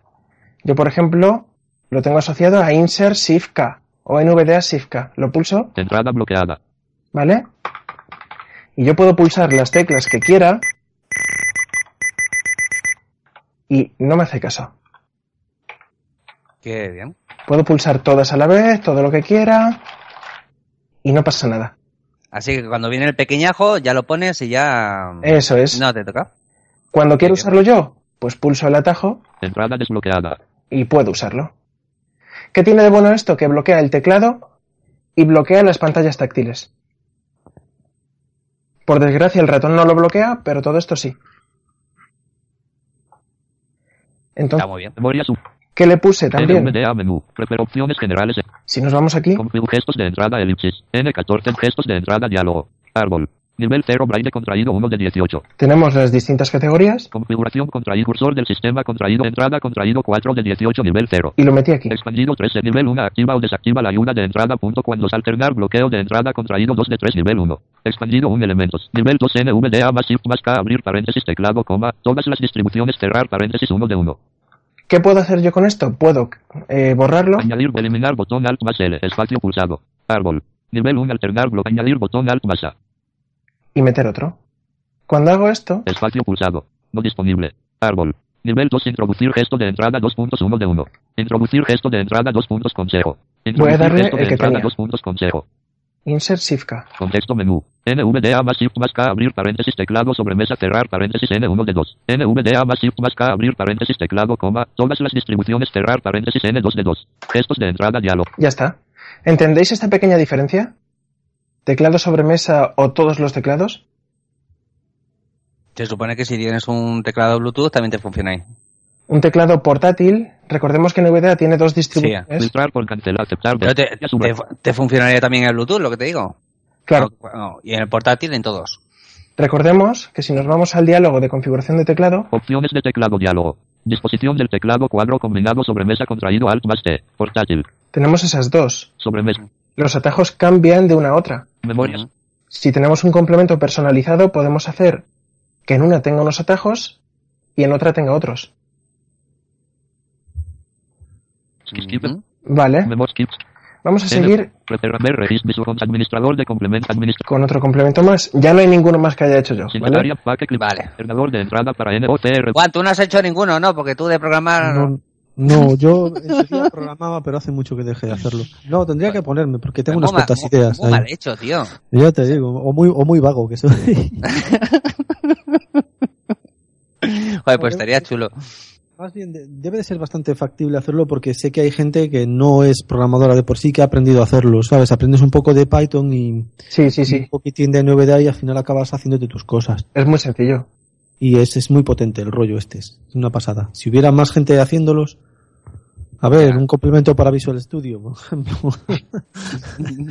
Yo, por ejemplo, lo tengo asociado a Insert Shift K o NVDA Shift K. Lo pulso, Entrada bloqueada. ¿vale? Y yo puedo pulsar las teclas que quiera y no me hace caso. Qué bien. Puedo pulsar todas a la vez, todo lo que quiera y no pasa nada. Así que cuando viene el pequeñajo, ya lo pones y ya. Eso es. No te toca. Cuando quiero usarlo yo, pues pulso el atajo Entrada desbloqueada. Y puedo usarlo. ¿Qué tiene de bueno esto? Que bloquea el teclado y bloquea las pantallas táctiles. Por desgracia el ratón no lo bloquea, pero todo esto sí. Está Entonces, muy bien. Memoria sub. ¿qué le puse también? NVDA menú. Opciones generales. Si nos vamos aquí, gestos de entrada elipsis. N14 gestos de entrada diálogo. Árbol. Nivel 0 braille contraído 1 de 18. tenemos las distintas categorías Configuración contraído cursor del sistema contraído entrada contraído 4 de 18 nivel 0. y lo metí aquí. Expandido 3 de nivel 1 activa o desactiva la ayuda de entrada punto cuando alternar bloqueo de entrada contraído 2 de 3 nivel 1. Expandido 1 elementos. Nivel 2 NVDA más shift más K abrir paréntesis teclado coma todas las distribuciones cerrar paréntesis 1 de 1. ¿Qué puedo hacer yo con esto? Puedo eh, borrarlo Añadir eliminar botón alt más L espacio pulsado. Árbol. Nivel 1 alternar bloque añadir botón alt más A. y meter otro. Cuando hago esto, Espacio pulsado. No disponible. Árbol. Nivel 2 introducir gesto de entrada 2.1 de 1. Introducir gesto de entrada 2 puntos consejo. Introducir darle gesto de el que entrada tenía. 2 puntos consejo. insert shift K. Contexto menú. NVDA más shift más K abrir paréntesis teclado sobre mesa cerrar paréntesis N1 de 2. NVDA más shift más K abrir paréntesis teclado coma todas las distribuciones cerrar paréntesis N2 de 2. Gestos de entrada diálogo. Ya está. ¿Entendéis esta pequeña diferencia? ¿Teclado sobre mesa o todos los teclados? Se supone que si tienes un teclado Bluetooth también te funciona ahí. Un teclado portátil, recordemos que NVDA tiene dos distribuciones. Filtrar por cancelar aceptar. Pero te, funcionaría también el Bluetooth, lo que te digo. Claro, No, y en el portátil en todos. recordemos que si nos vamos al diálogo de configuración de teclado, Opciones de teclado diálogo. Disposición del teclado cuadro combinado sobre mesa contraído alt más T. Portátil. tenemos esas dos. Sobre mesa. Los atajos cambian de una a otra. Memorias. Si tenemos un complemento personalizado, podemos hacer que en una tenga unos atajos y en otra tenga otros. Vale, vamos a seguir administrador de complemento con otro complemento más. Ya no hay ninguno más que haya hecho yo, ¿vale? Vale. Alternador de entrada para NOCR. Juan, tú no has hecho ninguno, ¿no? Porque tú de programar... No, no, yo en su día programaba, pero hace mucho que dejé de hacerlo. No, tendría que ponerme, porque tengo unas cuantas ideas. muy mal hecho, tío. Ya te digo, o muy, o muy vago que soy. Joder, pues estaría chulo. Más bien, de- debe de ser bastante factible hacerlo porque sé que hay gente que no es programadora de por sí que ha aprendido a hacerlo, ¿sabes? Aprendes un poco de Python y, Sí, sí, y un sí. poquitín de novedad y al final acabas haciéndote tus cosas. Es muy sencillo. Y es, es muy potente el rollo este, es una pasada. Si hubiera más gente haciéndolos, a ver, Ya. un complemento para Visual Studio, por ejemplo.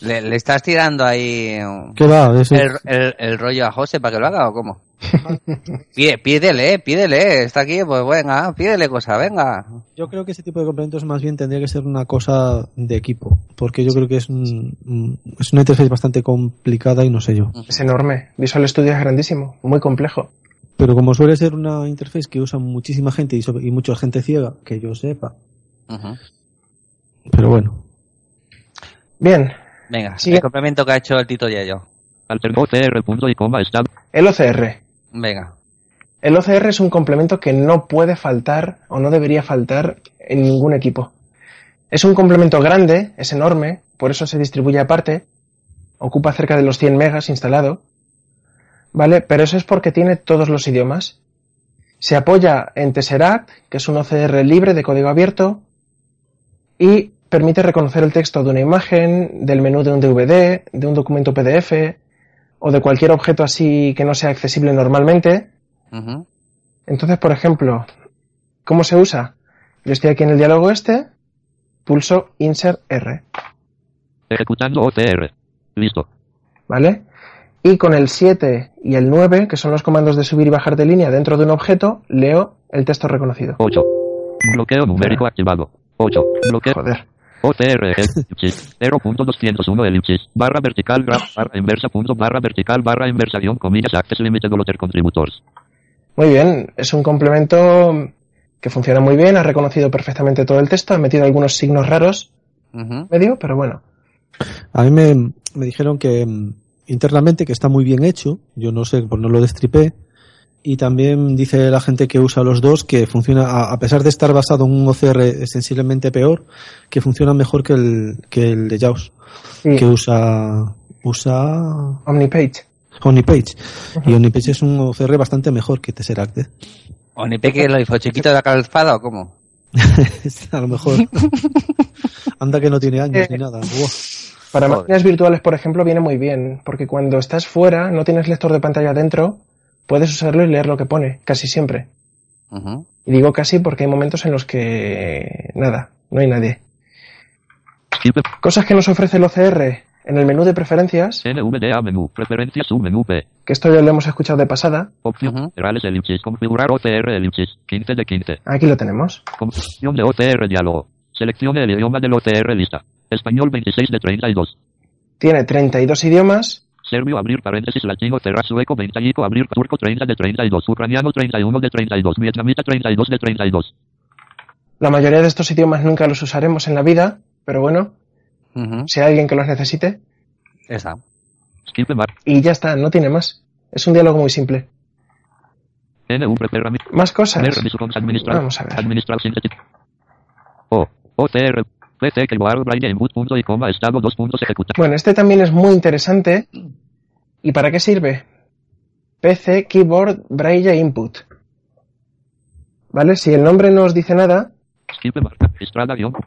¿Le, le estás tirando ahí ¿Qué va? Eso- el, el- el rollo a José para que lo haga o cómo? Pide- pídele, pídele. Está aquí, pues venga, pídele cosa, venga. Yo creo que ese tipo de complementos más bien tendría que ser una cosa de equipo, porque yo creo que es, un, un- es una interfaz bastante complicada y no sé yo. Es enorme. Visual Studio es grandísimo, muy complejo. Pero como suele ser una interfaz que usa muchísima gente y, sobre- y mucha gente ciega, que yo sepa. Pero bueno, Venga, Venga, Sigue. el complemento que ha hecho el Tito y yo. El OCR. Venga. El OCR es un complemento que no puede faltar o no debería faltar en ningún equipo. Es un complemento grande, es enorme, por eso se distribuye aparte, ocupa cerca de los 100 megas instalado, ¿vale? Pero eso es porque tiene todos los idiomas. Se apoya en Tesseract, que es un OCR libre de código abierto, y permite reconocer el texto de una imagen, del menú de un DVD, de un documento PDF o de cualquier objeto así que no sea accesible normalmente. Entonces, por ejemplo, ¿cómo se usa? Yo estoy aquí en el diálogo este, pulso Insert R, Ejecutando OCR. Listo. ¿vale? Y con el 7 y el 9, que son los comandos de subir y bajar de línea dentro de un objeto, leo el texto reconocido. 8. Bloqueo numérico activado. 8. Bloqueo. Joder. OCR elipsis 0.201 elipsis barra vertical graph barra inversa punto barra vertical barra inversa guion comillas access limited lotter contributors. Muy bien, es un complemento que funciona muy bien, ha reconocido perfectamente todo el texto, ha metido algunos signos raros Ujú. medio, pero bueno. A mí me, me dijeron que mm, internamente que está muy bien hecho, yo no sé, pues no lo destripé, y también dice la gente que usa los dos que funciona, a, pesar de estar basado en un OCR sensiblemente peor, que funciona mejor que el, que el de JAWS, Sí, que usa, usa Omnipage. Omnipage. Y Omnipage es un OCR bastante mejor que Tesseract. ¿eh? ¿Onipe que lo hizo chiquito de la calzada o cómo? a lo mejor. Anda que no tiene años Eh, ni nada. Buah. Para Joder. máquinas virtuales, por ejemplo, viene muy bien, porque cuando estás fuera, no tienes lector de pantalla dentro, puedes usarlo y leer lo que pone, casi siempre. Y digo casi porque hay momentos en los que nada, no hay nadie. Cosas que nos ofrece el OCR en el menú de preferencias, NVDA menú. Preferencias submenú P. que esto ya lo hemos escuchado de pasada, Opción. Elipsis. Configurar OCR elipsis. 15 de 15. aquí lo tenemos. Configuración de OCR diálogo. Seleccione el idioma del OCR lista. Español 26 de 32. Tiene 32 idiomas, Serbio abrir paréntesis latino cerrar sueco 25 abrir turco 30 de 32 ucraniano 31 de 32 vietnamita 32 de 32 la mayoría de estos idiomas nunca los usaremos en la vida, pero bueno, Ujú. si hay alguien que los necesite, Esa. y ya está, no tiene más. Es un diálogo muy simple. Más cosas. Vamos a ver. administrar sintetic O OCR PC que guard braille input punto y coma estado dos puntos ejecutar Bueno, este también es muy interesante. ¿Y para qué sirve? PC Keyboard Braille Input. ¿Vale? Si el nombre no os dice nada,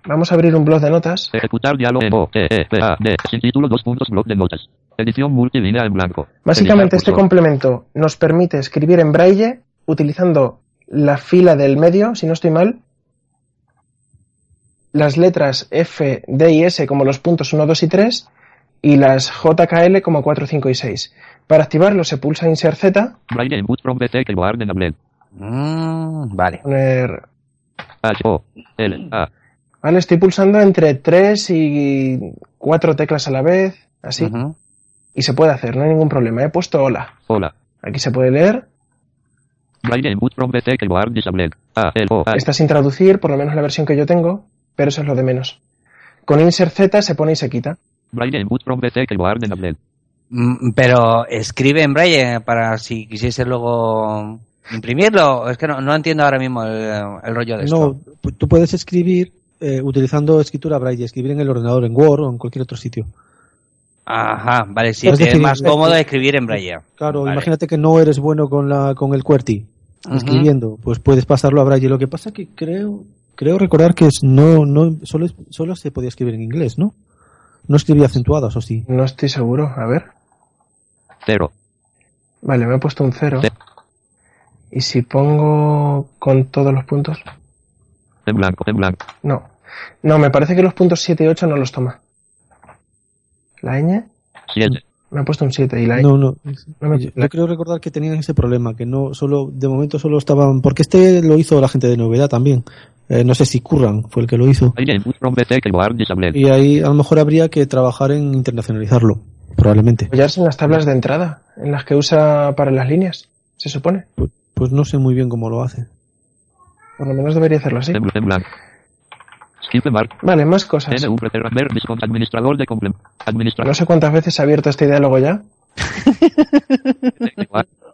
vamos a abrir un blog de notas. ejecutar diálogo E E sin título dos puntos blog de notas edición multilínea en blanco Básicamente este complemento nos permite escribir en braille utilizando la fila del medio, si no estoy mal, las letras F, D y S como los puntos 1, 2 y 3 y las JKL como 4, 5 y 6. Para activarlo se pulsa Insert Z, Mm, vale. poner H O L A Vale, estoy pulsando entre 3 y 4 teclas a la vez, así, Ujú. y se puede hacer, no hay ningún problema. He puesto hola. hola Aquí se puede leer, está sin traducir, por lo menos la versión que yo tengo, pero eso es lo de menos. Con Insert Z se pone y se quita. Mm, Pero escribe en braille para si quisiese luego imprimirlo. Es que no, no entiendo ahora mismo el, el rollo de esto. No, tú puedes escribir eh, utilizando escritura braille, escribir en el ordenador, en Word o en cualquier otro sitio. Ajá, vale, sí, Es que es decir, más cómodo escribir en braille. Claro, Vale. imagínate que no eres bueno con la con el QWERTY escribiendo, pues puedes pasarlo a braille. Lo que pasa que creo creo recordar que es, no no solo solo se podía escribir en inglés, ¿no? No escribía acentuadas o sí. No estoy seguro, a ver. cero Vale, me he puesto un 0. Sí. Y si pongo con todos los puntos, en blanco en blanco no. No, me parece que los puntos 7 y 8 no los toma. La ñ, 7 me ha puesto un 7 y la ñ. No, no. no me- Yo, la- yo creo recordar que tenían ese problema, que no solo de momento solo estaban porque este lo hizo la gente de novedad también. Eh, no sé si Curran fue el que lo hizo. Y ahí a lo mejor habría que trabajar en internacionalizarlo, probablemente. apoyarse en las tablas de entrada, en las que usa para las líneas, se supone. Pues, pues no sé muy bien cómo lo hace. Por lo menos debería hacerlo así. Vale, más cosas. No sé cuántas veces he abierto este diálogo ya.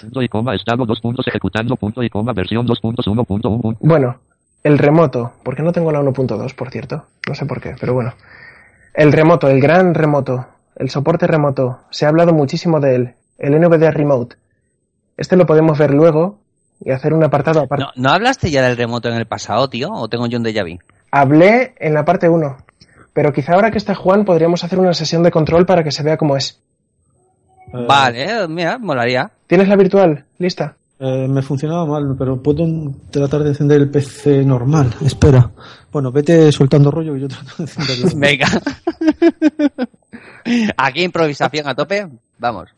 punto y coma estado dos puntos ejecutando punto y coma versión 2.1.1 punto. Bueno, el remoto, porque no tengo la 1.2, por cierto. No sé por qué, pero bueno. El remoto, el gran remoto. el soporte remoto. Se ha hablado muchísimo de él, el NVDA Remote. Este lo podemos ver luego y hacer un apartado aparte. ¿No, ¿No hablaste ya del remoto en el pasado, tío? ¿O tengo yo un déjà vu? Hablé en la parte 1, pero quizá ahora que está Juan podríamos hacer una sesión de control para que se vea cómo es. Eh, Vale, mira, molaría. ¿Tienes la virtual? ¿Lista? eh, me funcionaba mal, pero puedo tratar de encender el PC normal. Espera. Bueno, vete soltando rollo y yo trato de encenderlo. Venga. Aquí improvisación a tope. Vamos.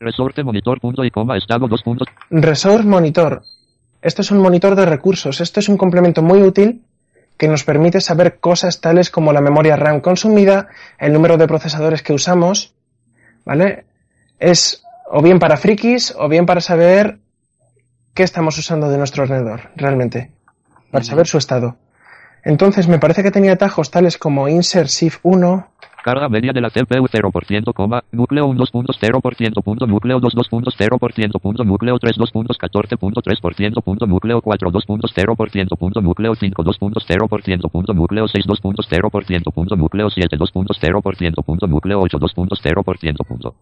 Resorte monitor punto y coma estado dos puntos. Resource Monitor. Esto es un monitor de recursos. Esto es un complemento muy útil que nos permite saber cosas tales como la memoria RAM consumida, el número de procesadores que usamos, ¿vale? Es o bien para frikis o bien para saber qué estamos usando de nuestro ordenador, realmente, para saber su estado. Entonces, me parece que tenía atajos tales como insert shift 1, Carga media de la CPU 0%, coma, núcleo 1 2.0%, punto núcleo 2 2.0%, punto núcleo 3 2.14.3%, punto núcleo 4 2.0%, punto núcleo 5 2.0%, punto núcleo 6 2.0%, punto núcleo 7 2.0%, punto núcleo 8 2.0%, punto.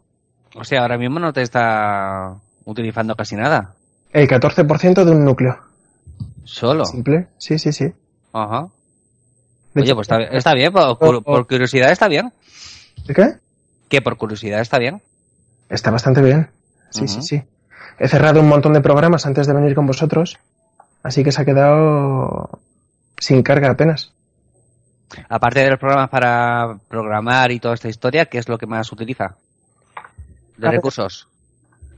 O sea, ahora mismo no te está utilizando casi nada. el 14% de un núcleo. Solo. Simple, sí, sí, sí. Ajá. De Oye, hecho, pues está, bien- está bien, por, por- por curiosidad está bien. ¿De qué? Que por curiosidad está bien. Está bastante bien. Sí, sí, sí. He cerrado un montón de programas antes de venir con vosotros, así que se ha quedado sin carga apenas. Aparte de los programas para programar y toda esta historia, ¿qué es lo que más utiliza? De recursos.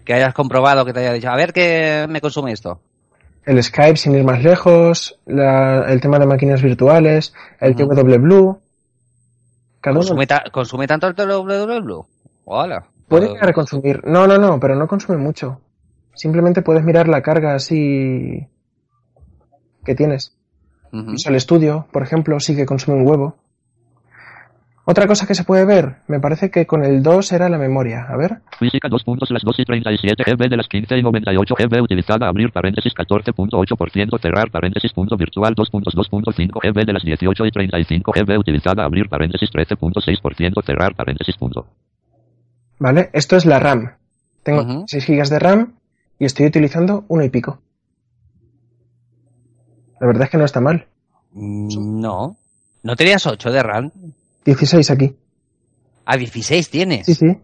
Que hayas comprobado, que te haya dicho, a ver qué me consume esto. El Skype sin ir más lejos, la- el tema de máquinas virtuales, el. TW Blue. Cada uno ¿Consume, ta- consume tanto el WWW? Hola. puede llegar a consumir. No, no, no, pero no consume mucho. Simplemente puedes mirar la carga así que tienes. Ujú. Visual Studio, por ejemplo, sí que consume un huevo. Otra cosa que se puede ver, me parece que con el 2 era la memoria. A ver. Física 2 puntos las 2 y 37 GB de las 15 y 98 GB utilizada abrir paréntesis 14.8% cerrar paréntesis punto virtual 2.2.5 GB de las 18 y 35 GB utilizada abrir paréntesis 13.6% cerrar paréntesis punto. ¿Vale? Esto es la RAM. Tengo Ujú. 6 GB de RAM y estoy utilizando uno y pico. La verdad es que no está mal. Mm, No. ¿No tenías 8 de RAM? 16 aquí. A 16 tienes. Sí, sí.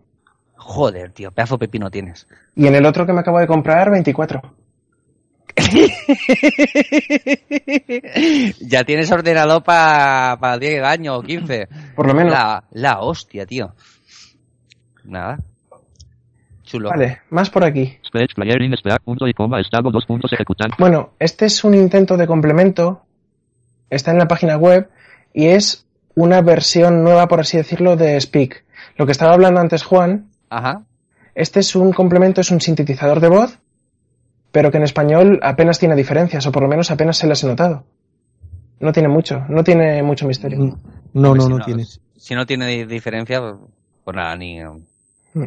Joder, tío, pedazo de pepino tienes. Y en el otro que me acabo de comprar, 24. ya tienes ordenador para 10 años o 15. Por lo menos. La, la hostia, tío. Nada. Chulo. Vale, más por aquí. Speech player in speak punto y coma estado 2 puntos ejecutante. Bueno, este es un intento de complemento. Está en la página web y es una versión nueva, por así decirlo, de Speak. Lo que estaba hablando antes Juan, Ajá. este es un complemento, es un sintetizador de voz, pero que en español apenas tiene diferencias, o por lo menos apenas se las he notado. No tiene mucho, no tiene mucho misterio. No, Hombre, no, si no tiene. Si no tiene di- diferencia, pues, pues nada, ni, Mm.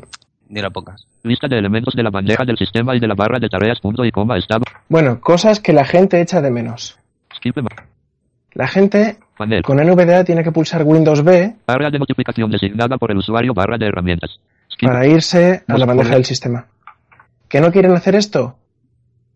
ni lo pongas. Lista de elementos de la bandeja del sistema y de la barra de tareas punto y coma estado. Bueno, cosas que la gente echa de menos. Skip La gente panel. con NVDA tiene que pulsar Windows B Área de notificación designada por el usuario barra de herramientas. Para irse a la bandeja del sistema. ¿Que no quieren hacer esto?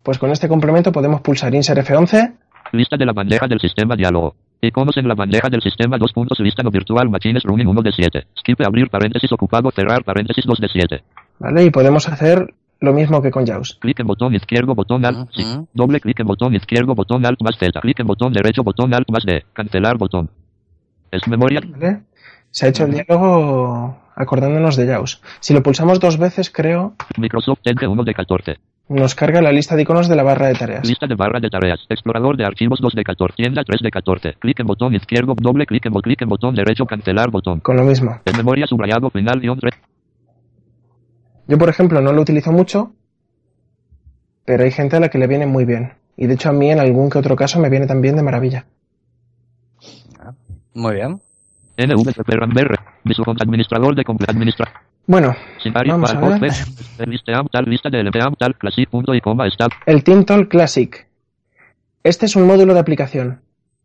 Pues con este complemento podemos pulsar Insert F11 Lista de la bandeja del sistema diálogo. Iconos en la bandeja del sistema dos puntos lista no virtual machines running 1 de 7. Skip abrir paréntesis ocupado cerrar paréntesis 2 de 7. ¿vale? Y podemos hacer lo mismo que con JAWS. Clic en botón izquierdo botón alt sí. Doble clic en botón izquierdo botón alt más Z. Clic en botón derecho botón alt más D. Cancelar botón. Es memoria. ¿vale? Se ha hecho el diálogo acordándonos de JAWS. Si lo pulsamos dos veces, creo, Microsoft Edge 1 de 14. nos carga la lista de iconos de la barra de tareas. Lista de barra de tareas. Explorador de archivos 2 de 14. Tienda 3 de 14. Clic en botón izquierdo. Doble clic en, bo- clic en botón derecho. Cancelar botón. Con lo mismo. En memoria subrayado final guion 3. Yo, por ejemplo, no lo utilizo mucho, pero hay gente a la que le viene muy bien. Y de hecho a mí en algún que otro caso me viene también de maravilla. Muy bien. Administrador de. Bueno, Vamos a ver. Fest. Listeam tal lista de LPAM tal classic punto y coma está. el Tintol Classic. Este es un módulo de aplicación.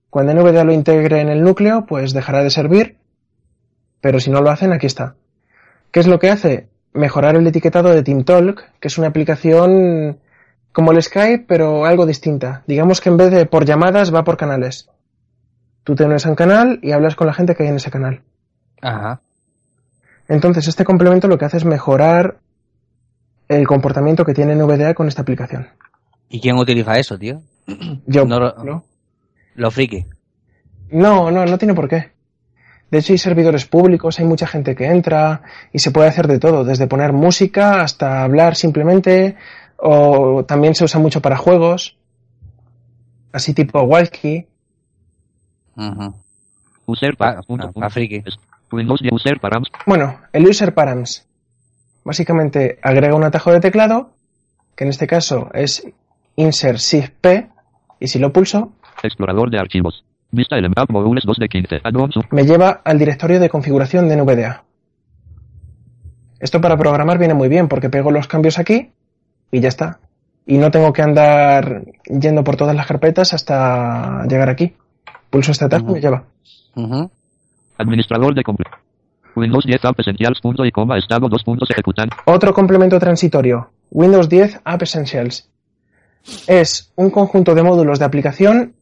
Cuando NVDA lo integre en el núcleo, pues dejará de servir, pero si no lo hacen, aquí está. ¿Qué es lo que hace? Mejorar el etiquetado de TeamTalk, que es una aplicación como el Skype, pero algo distinta. Digamos que en vez de por llamadas va por canales. Tú te unes a un canal y hablas con la gente que hay en ese canal. Ajá. Entonces, este complemento lo que hace es mejorar el comportamiento que tiene NVDA con esta aplicación. ¿Y quién utiliza eso, tío? Yo, No lo- ¿no? Lo friki. No, no, no tiene por qué. De hecho, hay servidores públicos, hay mucha gente que entra y se puede hacer de todo, desde poner música hasta hablar simplemente, o también se usa mucho para juegos, así tipo Walkie. User Pa- para punto, punto. pa friki. Es- Windows 10 User params. Bueno, el user params. Básicamente agrega un atajo de teclado, que en este caso es insert shift P, y si lo pulso, Explorador de archivos. Vista el Emap módulos 2 de 15. Add-ons. me lleva al directorio de configuración de NVDA. Esto para programar viene muy bien porque pego los cambios aquí y ya está. Y no tengo que andar yendo por todas las carpetas hasta llegar aquí. Pulso este atajo y me lleva. Administrador de. Windows 10 App Essentials. Punto y coma. Estado 2 puntos ejecutan. Otro complemento transitorio, Windows 10 App Essentials. Es un conjunto de módulos de aplicación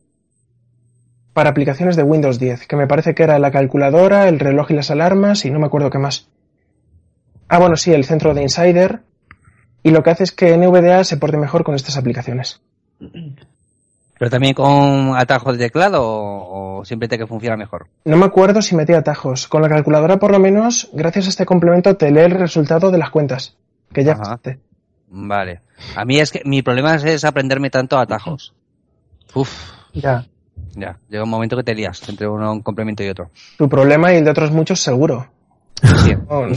para aplicaciones de Windows 10, que me parece que era la calculadora, el reloj y las alarmas y no me acuerdo qué más. Ah, bueno, sí, el centro de Insider. Y lo que hace es que NVDA se porte mejor con estas aplicaciones. ¿Pero también con atajo de teclado o, simplemente que funciona mejor? No me acuerdo si metía atajos. Con la calculadora, por lo menos, gracias a este complemento, te lee el resultado de las cuentas. Que ya existe. Vale. A mí es que mi problema es, es aprenderme tanto atajos. Uf, Ya. Ya. Llega un momento que te lías entre uno, un complemento y otro. Tu problema y el de otros muchos, seguro. Sí. No.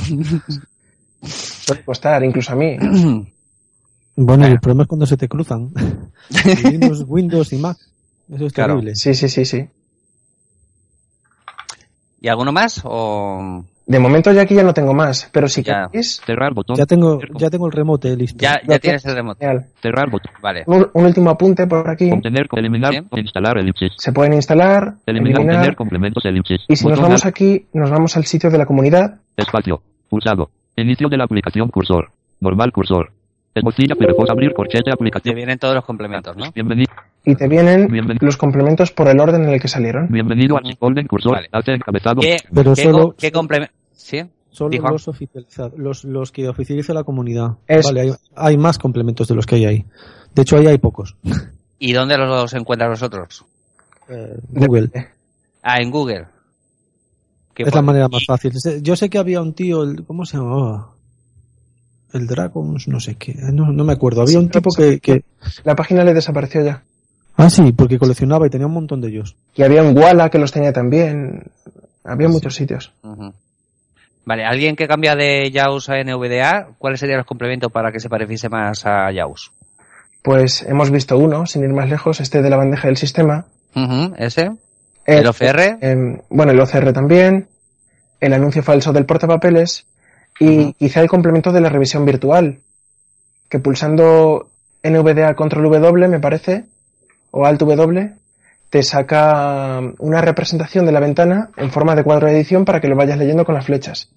Puede costar, incluso a mí. Bueno, y Bueno. el problema es cuando se te cruzan. Windows, Windows y Mac. Eso es Claro. terrible. Sí, sí, sí, sí. ¿Y alguno más? O... De momento ya aquí ya no tengo más, pero si Ya. queréis, Cerrar botón. Ya tengo, ya tengo el remote listo. Ya, ya tienes el remoto. genial. Cerrar botón. Vale. Un, un último apunte por aquí. Obtener, eliminar, Sí. instalar elipsis. Se pueden instalar, Eliminar, eliminar, obtener complementos elipsis. y si nos vamos aquí, nos vamos al sitio de la comunidad. Espacio. Pulsado. Inicio de la aplicación cursor. Normal cursor. Esmocilla Firefox abrir corchete Te aplicación. vienen todos los complementos, ¿no? Bienvenido, y te vienen Bienvenido. los complementos por el orden en el que salieron. bienvenido al Golden cursor. Vale. Alt encabezado. ¿Qué, Pero qué, solo- co- qué complemento? ¿Sí? Solo Dijo. los oficializados, los, los que oficializa la comunidad. Es- Vale, hay, hay más complementos de los que hay ahí. De hecho, ahí hay pocos. ¿Y dónde los encuentran vosotros? Eh, Google. Ah, en Google. ¿Qué Es la manera más fácil. Yo sé que había un tío, el, ¿cómo se llamaba? El Dragons, no sé qué. No, no me acuerdo. Había Sí, un tipo que que, que... La página le desapareció ya. Ah, sí, porque coleccionaba y tenía un montón de ellos. Y había un Walla que los tenía también. Había muchos sitios. Ujú. Vale, alguien que cambia de JAWS a NVDA, ¿cuáles serían los complementos para que se pareciese más a JAWS? Pues hemos visto uno, sin ir más lejos, este de la bandeja del sistema. ¿Ese? ¿El OCR? em, bueno, el OCR también. El anuncio falso del portapapeles. Y quizá el complemento de la revisión virtual. Que pulsando NVDA control W, me parece, o Alt W, te saca una representación de la ventana en forma de cuadro de edición para que lo vayas leyendo con las flechas.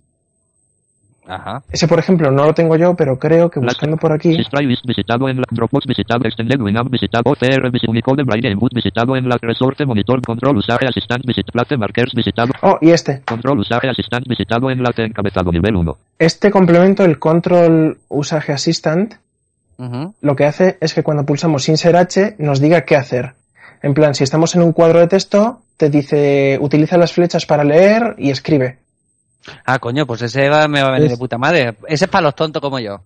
Ajá. Ese, por ejemplo, no lo tengo yo, pero creo que buscando por aquí. Stripe visitado en la Dropbox visitado Extended Winamp visitado OCR visitado Unicode Braille Input visitado en la Resource Monitor Control Usaje Assistant visitado Place Markers visitado Oh, y este. Control Usaje Assistant visitado en la encabezado nivel 1. Este complemento, el Control Usage Assistant, lo que hace es que cuando pulsamos Insert H nos diga qué hacer. En plan, si estamos en un cuadro de texto, te dice utiliza las flechas para leer y escribe. Ah, coño, pues ese va- me va a venir Es- de puta madre. Ese es para los tontos como yo.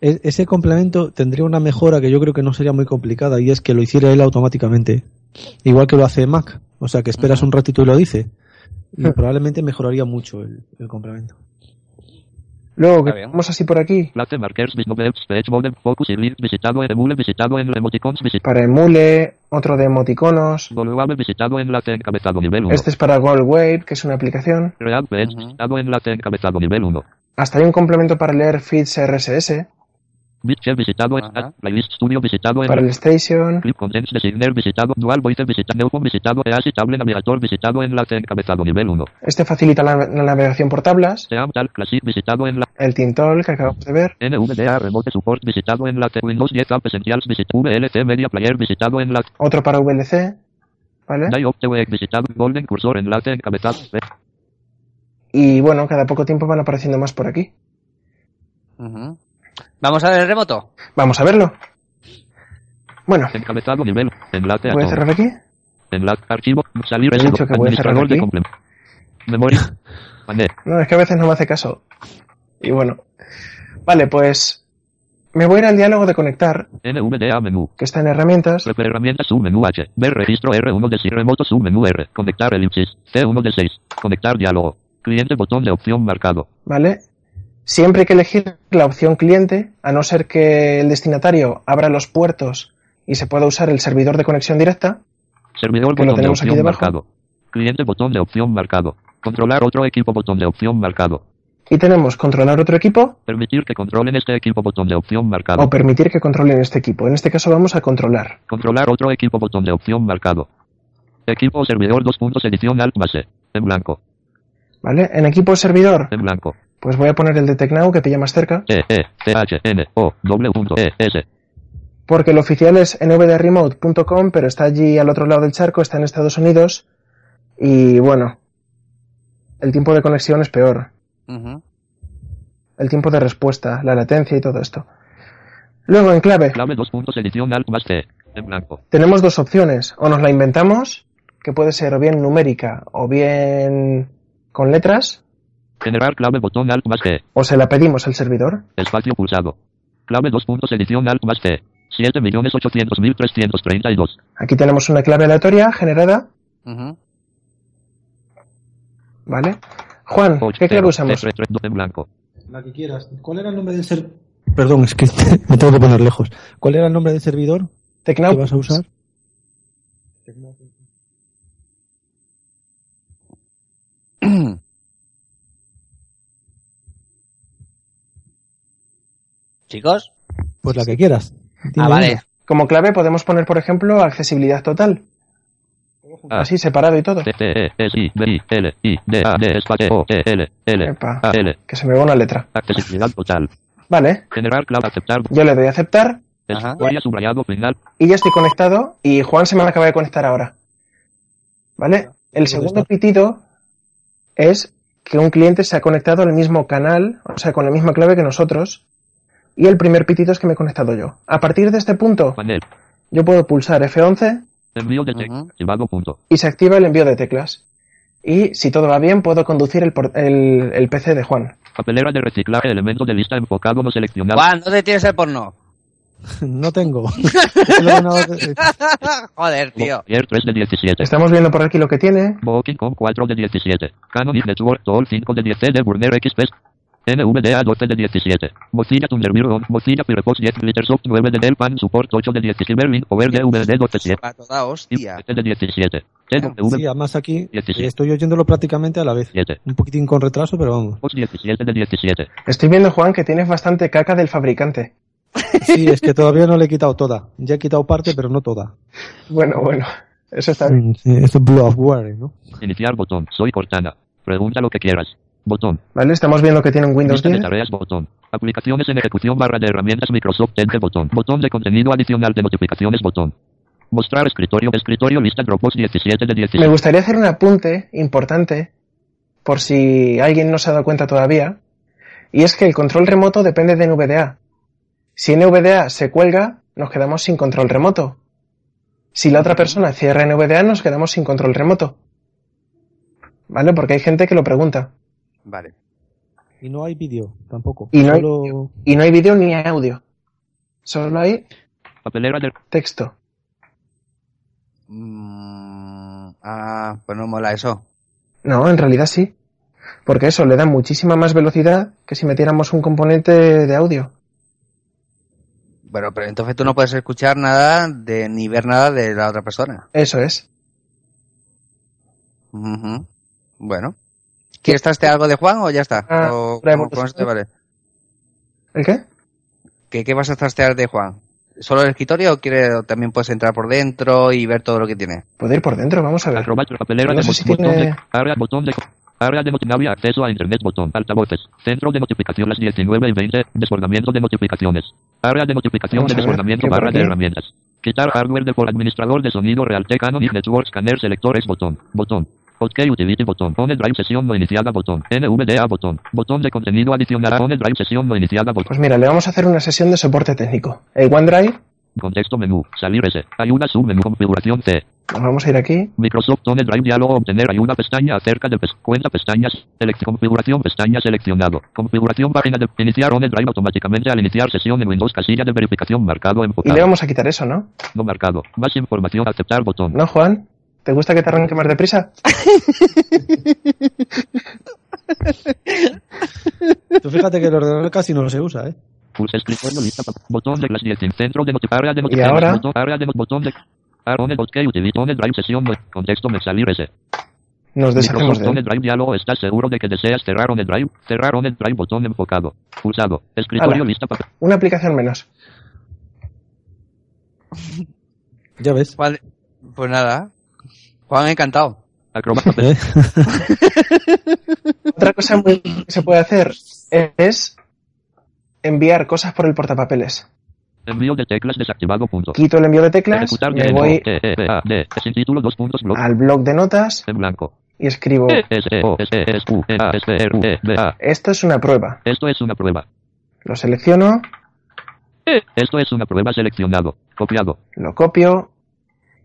Ese complemento tendría una mejora que yo creo que no sería muy complicada y es que lo hiciera él automáticamente. Igual que lo hace Mac. O sea, que esperas un ratito y lo dice. Y probablemente mejoraría mucho el, el complemento. Luego, que vamos así por aquí, para Emule, otro de emoticonos. Voluable visitado en la encabezado nivel 1. Este es para Gold Wave, que es una aplicación. Real Page Ujú. visitado en la encabezado nivel 1. Hasta hay un complemento para leer feeds RSS. BitShare visitado. Ajá. Start. Playlist Studio visitado. Para En el Station. Clip Contents Designer visitado. Dual Voice visitado. Neufon visitado. EASI Table Navigator visitado. Enlace encabezado nivel 1. Este facilita la, la navegación por tablas. Seam Tal Classic visitado. En la El Tintol que acabamos de ver. NVDA Remote Support visitado. Enlace Windows 10 App Essentials visitado. VLC Media Player visitado. Enlace Otro para VLC. ¿Vale? Diopteweg visitado. Golden Cursor Enlace encabezado. Y bueno, cada poco tiempo van apareciendo más por aquí. Ujú. Vamos a ver el remoto. Vamos a verlo. Bueno, Encabezado nivel. Enlace voy a todo. cerrar aquí. Enlace archivo. Salir He residuo. dicho que voy a cerrar aquí. Memoria. No, es que a veces no me hace caso. Y bueno. Vale, pues me voy a ir al diálogo de conectar, NVDA menú. que está en herramientas. Refer herramientas submenú H. Ver registro R1 de 6 remoto submenú R. Conectar elipsis. C1 de 6. Conectar diálogo. Cliente botón de opción marcado. ¿Vale? Siempre hay que elegir la opción cliente, a no ser que el destinatario abra los puertos y se pueda usar el servidor de conexión directa. Servidor Que lo botón de aquí opción debajo. marcado. Cliente botón de opción marcado. Controlar otro equipo botón de opción marcado. Y tenemos controlar otro equipo Permitir que controlen este equipo botón de opción marcado. o permitir que controlen este equipo. En este caso vamos a controlar. Controlar otro equipo botón de opción marcado. Equipo o servidor dos puntos edición alt más E. En blanco. ¿Vale? En equipo servidor, En blanco. Pues voy a poner el de Tecnau que pilla más cerca, E E C H N O W E S. porque el oficial es nvdremote.com, pero está allí al otro lado del charco, está en Estados Unidos. Y bueno, el tiempo de conexión es peor. El tiempo de respuesta, la latencia y todo esto. Luego, en clave, Clave dos puntos edición alt más C. En blanco. tenemos dos opciones. O nos la inventamos, que puede ser o bien numérica o bien con letras, Generar clave botón alt más C. o se la pedimos al servidor. Espacio pulsado. Clave dos puntos edición alt más C. 7.800.332. Aquí tenemos una clave aleatoria generada. ¿vale? Juan, ¿qué clave usamos? La que quieras. ¿Cuál era el nombre del servidor? Perdón, es que me tengo que poner lejos. ¿Cuál era el nombre del servidor que Tecnau. vas a usar? Chicos. Pues la que quieras. Ah, vale. una. Como clave podemos poner, por ejemplo, accesibilidad total. Ah. Así, separado y todo. T T E S I B I L I D A D espacio O E L L Epa. A L. Que se me va una letra. Accesibilidad total. Vale, Generar clave aceptar. yo le doy a aceptar Ajá. Área subrayado final. y ya estoy conectado y Juan se me acaba de conectar ahora. ¿Vale? El segundo pitido es que un cliente se ha conectado al mismo canal, o sea, con la misma clave que nosotros. Y el primer pitido es que me he conectado yo. A partir de este punto, Panel. yo puedo pulsar F11 Envío de. Activado punto. y se activa el envío de teclas. Y si todo va bien, puedo conducir el, por- el, el PC de Juan. Papelera de reciclaje. Elemento de lista enfocado no seleccionado. Juan, ¿dónde tienes el porno? No tengo. Joder, tío. Ayer 3 de 17. Estamos viendo por aquí lo que tiene. Booking.com 4 de 17. Canon Network Tool 5 de 10 de Burner XP. NVDA 12 de 17. Mozilla Thunderbird Mozilla Firefox 10 Glittersoft 9 de Dell Pan Support 8 de 17 Berlin Power DVD 12 7 A toda hostia. 7 de 17. TW sí, además aquí 17. estoy oyéndolo prácticamente a la vez. 7. Un poquitín con retraso, pero vamos. Fox 17 de 17. Estoy viendo, Juan, que tienes bastante caca del fabricante. Sí, es que todavía no le he quitado toda. Ya he quitado parte, pero no toda. Bueno, bueno. Eso está bien. Sí, esto es Bloodware, ¿no? Iniciar botón. Soy Cortana. Pregunta lo que quieras. Botón. ¿Vale? Estamos viendo que tiene un Windows Lista de 10. tareas botón. Aplicaciones en ejecución barra de herramientas Microsoft botón. Botón de contenido adicional de notificaciones botón. Mostrar escritorio. Escritorio lista Dropbox 17 de Me 17. gustaría hacer un apunte importante, por si alguien no se ha dado cuenta todavía, y es que el control remoto depende de NVDA. Si NVDA se cuelga, nos quedamos sin control remoto. Si la otra persona cierra NVDA, nos quedamos sin control remoto. ¿Vale? Porque hay gente que lo pregunta. Vale. Y no hay vídeo tampoco. Y no hay Y no hay vídeo ni audio. Solo hay Papelera de texto. Mm, ah, pues no mola eso. No, en realidad sí. Porque eso le da muchísima más velocidad que si metiéramos un componente de audio. Bueno, pero entonces tú no puedes escuchar nada de ni ver nada de la otra persona. Eso es. Ujú. Bueno. ¿Quieres traste algo de Juan o ya está? Ah, o, con evolución. este vale. ¿El qué? ¿Qué, qué vas a trastear de Juan? ¿Solo el escritorio o quiere, o también puedes entrar por dentro y ver todo lo que tiene? Puedo ir por dentro, vamos a ver. Acrobat, papelera No de sé si botón tiene- de área, botón de área de notificación, acceso a internet, botón, altavoces, centro de notificación las 19 y 20, desbordamiento de notificaciones, área de notificación Vamos de desbordamiento ¿qué por barra de herramientas, quitar hardware de por administrador de sonido Realtek Canon y Network Scanner selectores, botón, botón. OK Utility botón. On Drive sesión no iniciada botón. NVDA botón. Botón de contenido adicional On Drive sesión no iniciada botón. Pues mira, le vamos a hacer una sesión de soporte técnico. El OneDrive, Contexto menú. Salir S. Ayuda submenú. Configuración C. nos vamos a ir aquí. Microsoft On Drive diálogo obtener ayuda pestaña acerca de pes- cuenta pestañas configuración pestaña seleccionado configuración página de iniciar On Drive automáticamente al iniciar sesión en Windows casilla de verificación marcado Y enfocado le vamos a quitar eso, ¿no? no marcado más información aceptar botón ¿No, Juan? ¿Te gusta que te arranque más deprisa? Tú fíjate que el ordenador casi no se usa, ¿eh? pulsa escritorio lista botón de clase 10 centro de área de Y ahora, área de botón de Ah, On OK Utility On Drive sesión contexto me salir S nos deshacemos de él. Drive diálogo ¿Estás seguro de que deseas cerrar On Drive? Cerrar On Drive botón enfocado. Pulsado. Escritorio lista papel. Una aplicación menos. Ya ves. Pues nada. Juan, encantado. ¿Eh? Otra cosa muy que se puede hacer es enviar cosas por el portapapeles. Envío de teclas desactivado punto. Quito el envío de teclas, Ejecutar me voy E, D. Sin título dos puntos blog. al blog de notas En blanco. y escribo, E, S, E, O, S, E, S, U, E, A, S, E, R, U, E, B, A. esto es una prueba. Esto es una prueba. Lo selecciono, E, Esto es una prueba seleccionado. Copiado. lo copio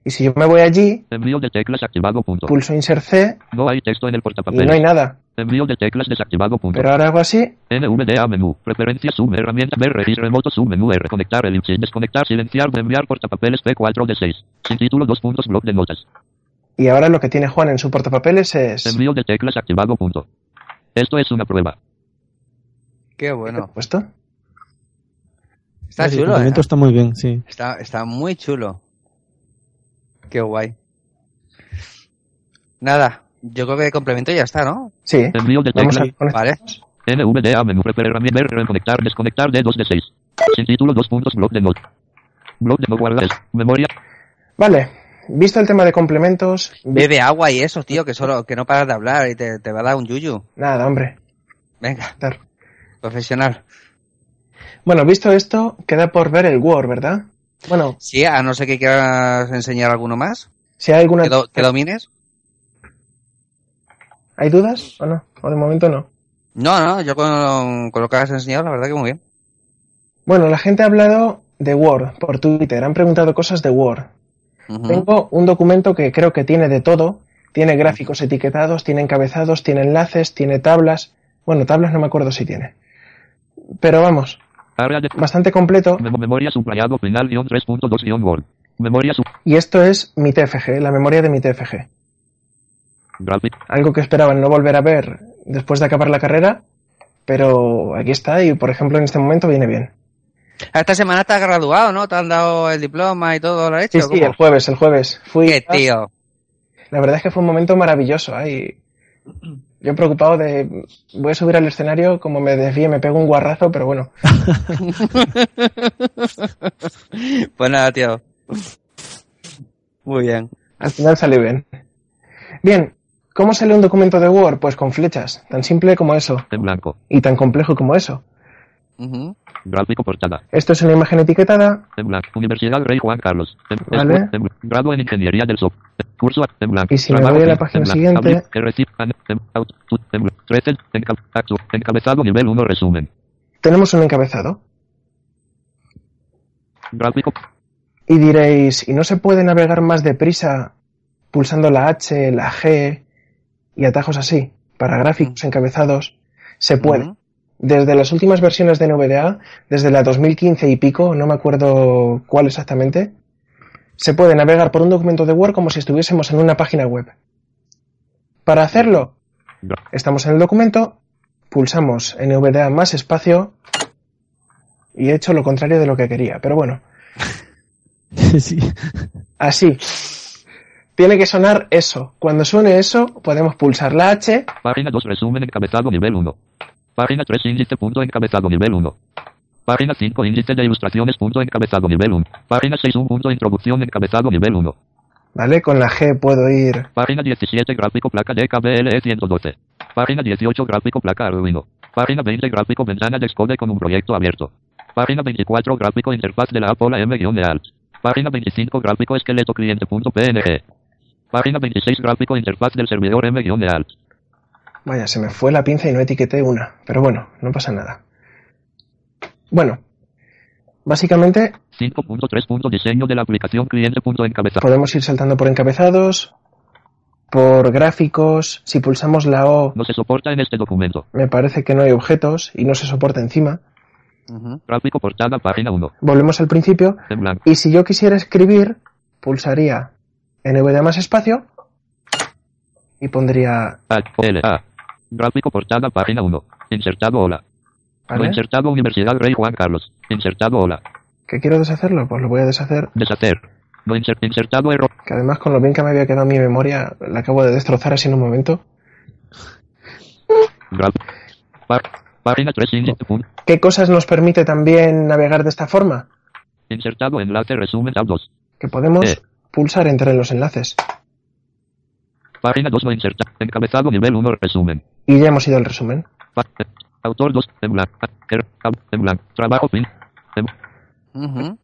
y si yo me voy allí, Envío de teclas activado punto. pulso Insert C No hay texto en el y no hay portapapeles. nada. Envío de teclas desactivado punto. Pero ahora hago así NVDA menú. Preferencias sub herramienta ver registro remoto sub menú R. Conectar el sin desconectar silenciar enviar portapapeles P4 de 6. Sin título dos puntos blog de notas. y ahora lo que tiene Juan en su portapapeles es... Envío de teclas activado punto. Esto es una prueba. Qué bueno. ¿Puesto? Está El chulo, ¿eh? complemento está muy bien, sí. Está, está muy chulo. Qué guay. Nada, yo creo que complemento ya está, ¿no? Sí. Envío de Vamos teclas a conectar. Vale. NVDA menú prefer herramienta ver conectar desconectar de 2 de 6. Sin título dos puntos blog de notas. Blog de no guardar. Memoria. Vale. Visto el tema de complementos... Bebe agua y eso, tío, que solo, que no paras de hablar y te, te va a dar un yuyu. Nada, hombre. Venga, Dar. profesional. Bueno, visto esto, queda por ver el Word, ¿verdad? Bueno, Sí, a no ser que quieras enseñar alguno más, si hay alguna... que, do- que domines. ¿Hay dudas o no? O de momento no. No, no, yo con, con lo que has enseñado, la verdad que muy bien. Bueno, la gente ha hablado de Word por Twitter, han preguntado cosas de Word. Tengo un documento que creo que tiene de todo. Tiene gráficos etiquetados, tiene encabezados, tiene enlaces, tiene tablas. Bueno, tablas no me acuerdo si tiene. Pero vamos, de bastante completo. memo- memoria subrayado final guion 3.2 guion Word. Memoria sub. Y esto es mi TFG, la memoria de mi TFG. Graphic. Algo que esperaban no volver a ver después de acabar la carrera. Pero aquí está y, por ejemplo, en este momento viene bien. Esta semana te has graduado, ¿no? Te han dado el diploma y todo lo hecho. Sí, sí, el jueves, el jueves. Fui. Qué tío. La verdad es que fue un momento maravilloso. Ay, yo preocupado de voy a subir al escenario, como me desvíe, me pego un guarrazo, pero bueno. Pues nada, tío. Muy bien. Al final salió bien. Bien, ¿cómo sale un documento de Word? Pues con flechas, tan simple como eso, En blanco. y tan complejo como eso. Gráfico portada. Esto es una imagen etiquetada, En blanco. Universidad Rey Juan Carlos. En, Vale. en- en- grado en Ingeniería del Software. Curso a- en blanco. Y si me voy a la página siguiente- Abrir, que recibe- an- en- output, en blanco. 13, enca- actu- encabezado nivel 1 resumen. tenemos un encabezado. Gráfico. Y diréis, ¿y no se puede navegar más deprisa pulsando la H, la G y atajos así? Para gráficos encabezados. Se puede. Desde las últimas versiones de NVDA, desde la 2015 y pico, no me acuerdo cuál exactamente, se puede navegar por un documento de Word como si estuviésemos en una página web. Para hacerlo, estamos en el documento, pulsamos NVDA más espacio y he hecho lo contrario de lo que quería. Pero bueno, sí. así. Tiene que sonar eso. Cuando suene eso, podemos pulsar la H Página 2 resumen encabezado nivel 1. Página 3 índice punto encabezado nivel 1. Página 5, índice de ilustraciones, punto encabezado, nivel 1. Página 6, un punto introducción, encabezado, nivel 1. ¿Vale? Con la G puedo ir. Página 17, gráfico placa DKBLE 112. Página 18, gráfico placa Arduino. Página 20, gráfico ventana de Xcode con un proyecto abierto. Página 24, gráfico interfaz de la Apple M-Alt. Página 25, gráfico esqueleto cliente.png. Página 26, gráfico interfaz del servidor M-Alt. Vaya, se me fue la pinza y no etiqueté una. Pero bueno, no pasa nada. Bueno, básicamente 5.3. Diseño de la aplicación cliente.encabezado. podemos ir saltando por encabezados, por gráficos. Si pulsamos la O, No se soporta en este documento. me parece que no hay objetos y no se soporta encima. Ujú. Gráfico portada, página 1. Volvemos al principio En blanco. y si yo quisiera escribir, pulsaría NVDA más espacio y pondría... L, A. Gráfico portada, página 1. Insertado hola. ¿Vale? insertado Universidad Rey Juan Carlos. Insertado hola. ¿Que quiero deshacerlo? Pues lo voy a deshacer. Deshacer. No inser- insertado error. Que además con lo bien que me había quedado mi memoria, la acabo de destrozar así en un momento. Graf. Pá- página 3 índice. punto. ¿Qué cosas nos permite también navegar de esta forma? Insertado enlace resumen tab 2. Que podemos Eh. pulsar entre los enlaces. Página 2 no inserta. Encabezado nivel 1 resumen. Y ya hemos ido al resumen. Pa- eh, autor 2 en blanco. Ah, er- ah, en blanco. Trabajo fin. En- Ujú.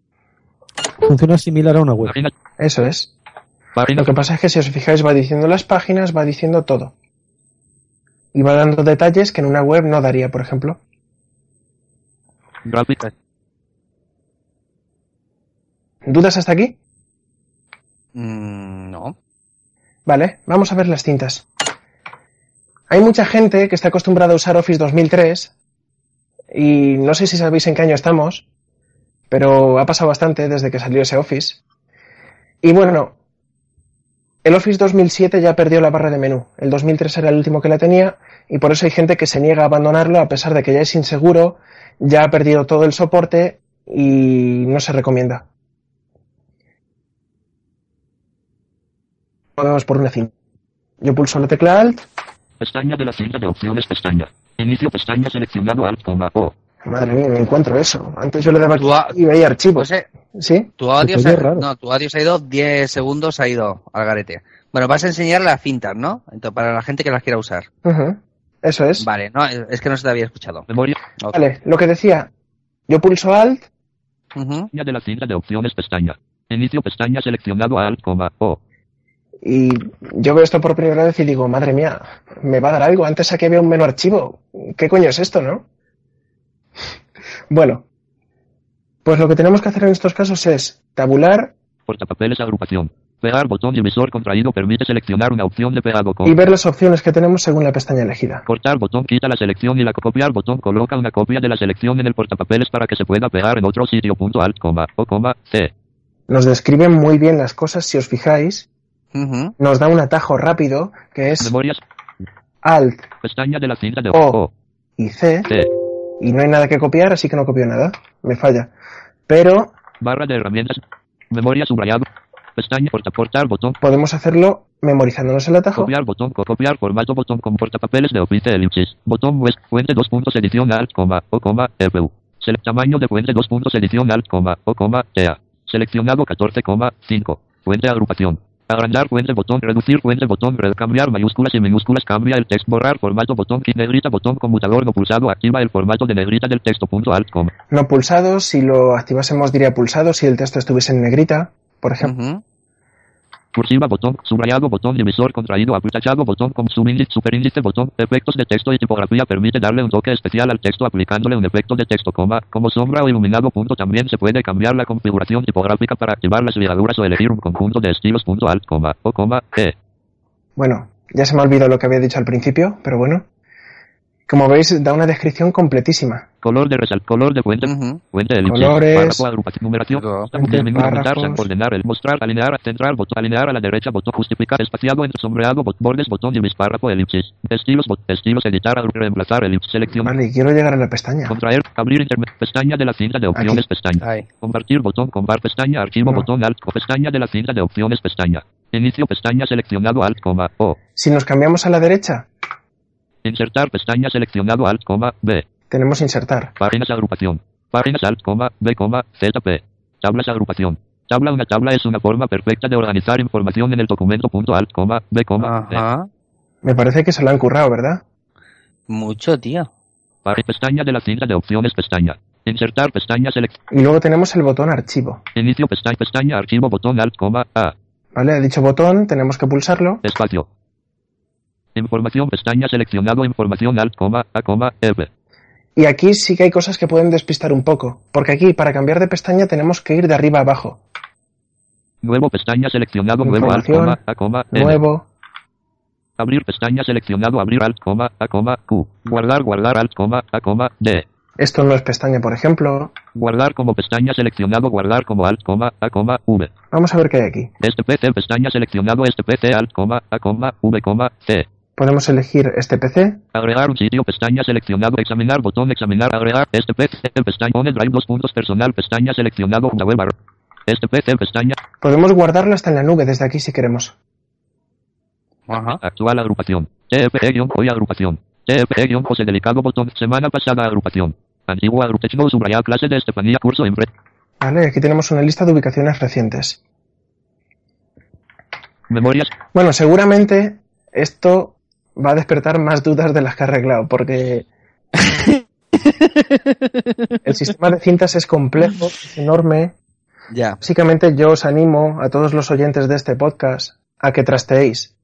Funciona similar a una web. página. Eso es. Página. Lo que pasa es que si os fijáis va diciendo las páginas, va diciendo todo. Y va dando detalles que en una web no daría, por ejemplo. Gráfica. ¿Dudas hasta aquí? Mm, no. Vale, vamos a ver las cintas. Hay mucha gente que está acostumbrada a usar Office 2003 y no sé si sabéis en qué año estamos, pero ha pasado bastante desde que salió ese Office. Y bueno, el Office 2007 ya perdió la barra de menú. El 2003 era el último que la tenía y por eso hay gente que se niega a abandonarlo a pesar de que ya es inseguro, ya ha perdido todo el soporte y no se recomienda. Lo por una cinta. Yo pulso la tecla Alt. Pestaña de la cinta de opciones pestaña. Inicio pestaña seleccionado alt, coma, O. Madre mía, me encuentro eso. Antes yo le daba ha- y veía archivos. Pues, eh, ¿Sí? tu audio, se es ha, raro. no, tu audio se ha ido 10 segundos, ha ido al garete. Bueno, vas a enseñar las cintas, ¿no? Entonces, para la gente que las quiera usar. Eso es. Vale, no, es que no se te había escuchado. Memoria. Vale, lo que decía. Yo pulso Alt. Pestaña de la cinta de opciones pestaña. Inicio pestaña seleccionado alt, coma, O. Y yo veo esto por primera vez y digo, madre mía, me va a dar algo. Antes aquí había un menú archivo. ¿Qué coño es esto, no? Bueno, pues lo que tenemos que hacer en estos casos es tabular Portapapeles agrupación. Pegar botón divisor contraído permite seleccionar una opción de pegado con. y ver las opciones que tenemos según la pestaña elegida. Cortar botón quita la selección y la copiar botón coloca una copia de la selección en el portapapeles para que se pueda pegar en otro sitio. Punto alt, coma, o coma, C. Nos describe muy bien las cosas si os fijáis. Nos da un atajo rápido que es Memorias. Alt Pestaña de la cinta de O. O. y C. C. Y no hay nada que copiar, así que no copio nada. Me falla. Pero Barra de herramientas. Memoria subrayado. Pestaña porta cortar botón. podemos hacerlo memorizándonos el atajo. Copiar botón co- copiar formato botón con portapapeles de Office elipsis. Botón web fuente 2 puntos edición alt, coma, o coma, EPU. Select tamaño de fuente 2 puntos edición alt, coma, o coma, TEA. Seleccionado 14,5. Fuente agrupación. Agrandar fuente botón, reducir fuente botón, red, cambiar mayúsculas y minúsculas, cambia el texto, borrar formato botón, kit negrita botón, conmutador no pulsado, activa el formato de negrita del texto, punto alt. No pulsado, si lo activásemos diría pulsado, si el texto estuviese en negrita, por ejemplo. Ujú. Cursiva botón, subrayado botón, divisor contraído, apretachado botón, con superíndice botón, efectos de texto y tipografía permite darle un toque especial al texto aplicándole un efecto de texto, coma, como sombra o iluminado punto también se puede cambiar la configuración tipográfica para activar las ligaduras o elegir un conjunto de estilos punto alt, coma, o coma, e. Bueno, ya se me ha olvidado lo que había dicho al principio, pero bueno. Como veis, da una descripción completísima. Color de resal, color de fuente, Ujú. fuente elipsis, Colores. párrafo, agrupación, numeración, Menú, aumentar, ordenar, el mostrar, alinear, centrar, botón, alinear a la derecha, botón, justificar, espaciado, entre sombreado, bot, bordes, botón, divis, párrafo, elipsis, estilos, bot, estilos, editar, reemplazar, elipsis, selección, Vale, y quiero llegar a la pestaña. contraer, abrir, interme- pestaña de la cinta de opciones, pestaña, Ahí. compartir, botón, compar, pestaña, archivo, No. botón, alt, co- pestaña de la cinta de opciones, pestaña, inicio, pestaña, seleccionado, alt, coma, o, Si nos cambiamos a la derecha, insertar, pestaña, seleccionado, alt, coma, b, tenemos insertar. páginas, agrupación, Páginas Alt, coma, B, coma, ZP. Tablas agrupación. Tabla Una tabla es una forma perfecta de organizar información en el documento. Punto Alt, coma, B, coma. Ajá. Me parece que se lo han currado, ¿verdad? Mucho, tío. Para pestaña de la cinta de opciones pestaña. Insertar pestaña select. Y luego tenemos el botón archivo. Inicio pestaña pestaña archivo botón alt coma A. ¿Vale? Dicho botón tenemos que pulsarlo. Espacio. Información pestaña seleccionado información alt coma A coma F. Y aquí sí que hay cosas que pueden despistar un poco. Porque aquí, para cambiar de pestaña, tenemos que ir de arriba a abajo. Nuevo pestaña seleccionado nuevo alt Información. coma A coma N. Nuevo. Abrir pestaña seleccionado abrir alt coma A coma Q. Guardar guardar alt coma A coma D. Esto no es pestaña, por ejemplo. Guardar como pestaña seleccionado guardar como alt coma A coma V. Vamos a ver qué hay aquí. Este PC pestaña seleccionado este PC alt coma A coma V coma C. Podemos elegir este PC. Agregar un sitio, pestaña seleccionado, examinar, botón, examinar, agregar, este PC, pestaña, drive, dos puntos, personal, pestaña seleccionado, una web, este PC, pestaña, Podemos guardarlo hasta en la nube desde aquí si queremos. Ajá. actual agrupación, TFE, hoy agrupación, TFE, José Delicado, botón, semana pasada agrupación, antiguo agrupación, subrayar, clase de Estefanía, curso, empre, Vale, aquí tenemos una lista de ubicaciones recientes. memorias, Bueno, seguramente esto va a despertar más dudas de las que ha arreglado, porque el sistema de cintas es complejo, es enorme. Ya. Básicamente yo os animo a todos los oyentes de este podcast a que trasteéis,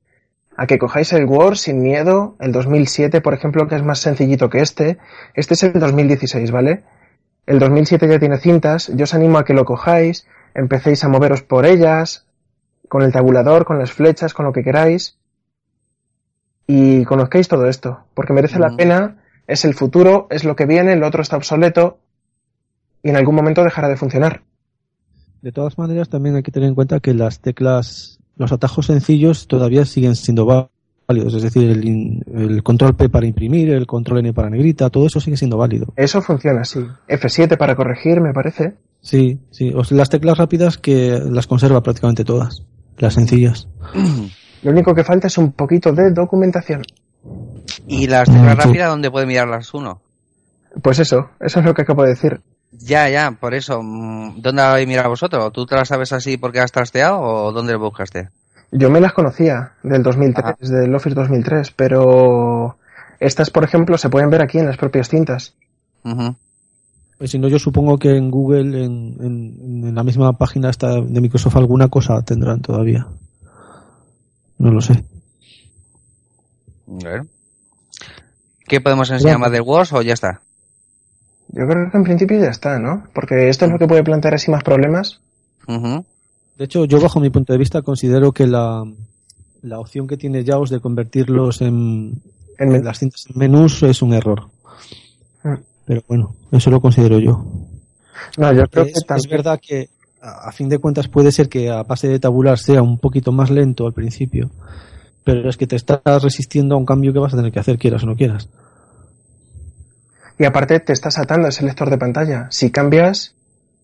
a que cojáis el Word sin miedo, el 2007, por ejemplo, que es más sencillito que este. Este es el 2016, ¿vale? El 2007 ya tiene cintas, yo os animo a que lo cojáis, empecéis a moveros por ellas, con el tabulador, con las flechas, con lo que queráis, y conozcáis todo esto, porque merece la Mm. pena, es el futuro, es lo que viene, el otro está obsoleto, y en algún momento dejará de funcionar. De todas maneras, también hay que tener en cuenta que las teclas, los atajos sencillos todavía siguen siendo válidos. Es decir, el, in- el control P para imprimir, el control N para negrita, todo eso sigue siendo válido. Eso funciona así. F7 para corregir, me parece. Sí, sí. O sea, las teclas rápidas que las conserva prácticamente todas. Las sencillas. Lo único que falta es un poquito de documentación. ¿Y las teclas rápidas dónde puede mirarlas uno? Pues eso, eso es lo que acabo de decir. Ya, ya, por eso. mm, ¿Dónde la habéis mirado vosotros? ¿Tú te las sabes así porque has trasteado o dónde lo buscaste? Yo me las conocía del 2003, Ajá. del Office 2003, pero estas, por ejemplo, se pueden ver aquí en las propias cintas. Pues si no, yo supongo que en Google, en, en- en la misma página esta de Microsoft, alguna cosa tendrán todavía. No lo sé. Bueno. ¿Qué podemos enseñar más del Word o ya está? Yo creo que en principio ya está, ¿no? Porque esto es lo que puede plantear así más problemas. De hecho, yo bajo mi punto de vista considero que la, la opción que tiene JAWS de convertirlos en, En las cintas en menús es un error. Mm. Pero bueno, eso lo considero yo. No, yo creo que es, verdad que a, fin de cuentas puede ser que a base de tabular sea un poquito más lento al principio, pero es que te estás resistiendo a un cambio que vas a tener que hacer, quieras o no quieras. Y aparte te estás atando a ese lector de pantalla. Si cambias,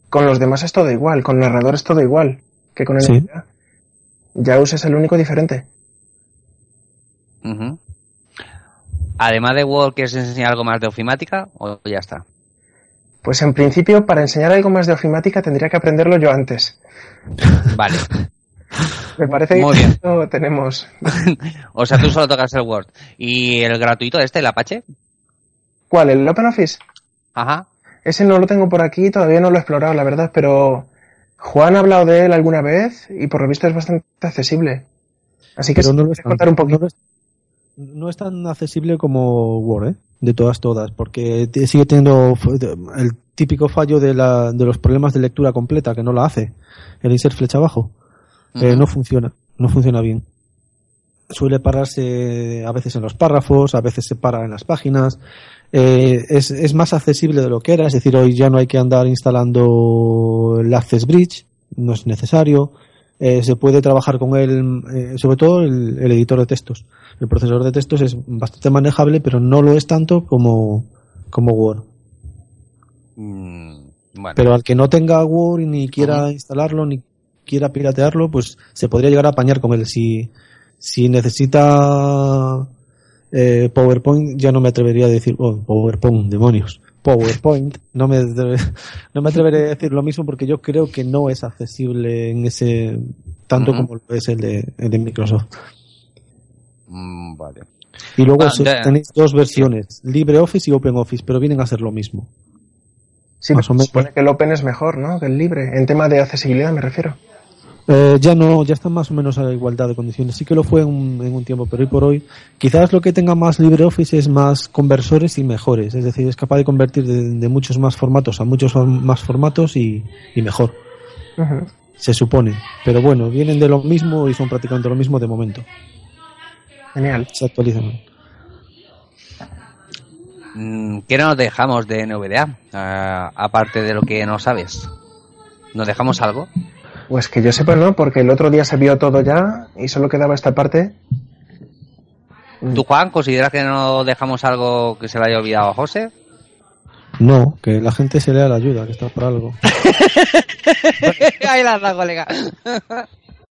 con los demás es todo igual, con narrador es todo igual que con el Sí. JAWS es el único diferente. Además de Word, ¿quieres enseñar algo más de ofimática o ya está? Pues en principio, para enseñar algo más de ofimática tendría que aprenderlo yo antes. Vale. Me parece Muy que esto tenemos. O sea, tú solo tocas el Word. ¿Y el gratuito este, el Apache? ¿Cuál? ¿El OpenOffice? Ajá. Ese no lo tengo por aquí, todavía no lo he explorado, la verdad, pero Juan ha hablado de él alguna vez y por lo visto es bastante accesible. Así que Pero si no lo es tan- contar un poquito. no es- no es tan accesible como Word, ¿eh? De todas todas, porque sigue teniendo el típico fallo de, la, de los problemas de lectura completa, que no la hace, el insert flecha abajo. Eh, no funciona, no funciona bien. Suele pararse a veces en los párrafos, a veces se para en las páginas. Eh, es, es más accesible de lo que era, es decir, hoy ya no hay que andar instalando el Access Bridge, no es necesario. Eh, se puede trabajar con él, eh, sobre todo el, el editor de textos. El procesador de textos es bastante manejable, pero no lo es tanto como, como Word. Mm, bueno. Pero al que no tenga Word y ni quiera instalarlo, ni quiera piratearlo, pues se podría llegar a apañar con él. Si, si necesita eh, PowerPoint, ya no me atrevería a decir, oh, PowerPoint, demonios. PowerPoint. No me, no me atreveré a decir lo mismo porque yo creo que no es accesible en ese tanto como lo es el de, el de Microsoft. Mm, vale. Y luego Ah, tenéis dos versiones, LibreOffice y OpenOffice, pero vienen a ser lo mismo. Sí, Más o se menos. supone que el Open es mejor, ¿no? Que el libre. En tema de accesibilidad me refiero. Eh, ya no, ya están más o menos a la igualdad de condiciones. Sí que lo fue en un, en un tiempo, pero hoy por hoy, quizás lo que tenga más LibreOffice es más conversores y mejores. Es decir, es capaz de convertir de, de muchos más formatos a muchos más formatos y, y mejor. Se supone. Pero bueno, vienen de lo mismo y son prácticamente lo mismo de momento. Genial. Se actualizan. Mm, ¿Qué nos dejamos de NVDA? Ah, aparte de lo que no sabes. ¿Nos dejamos algo? Pues que yo sepa, ¿no? Porque el otro día se vio todo ya y solo quedaba esta parte. ¿Tú, Juan, consideras que no dejamos algo que se le haya olvidado a José? No, que la gente se lea la ayuda, que está por algo. Ahí la colega.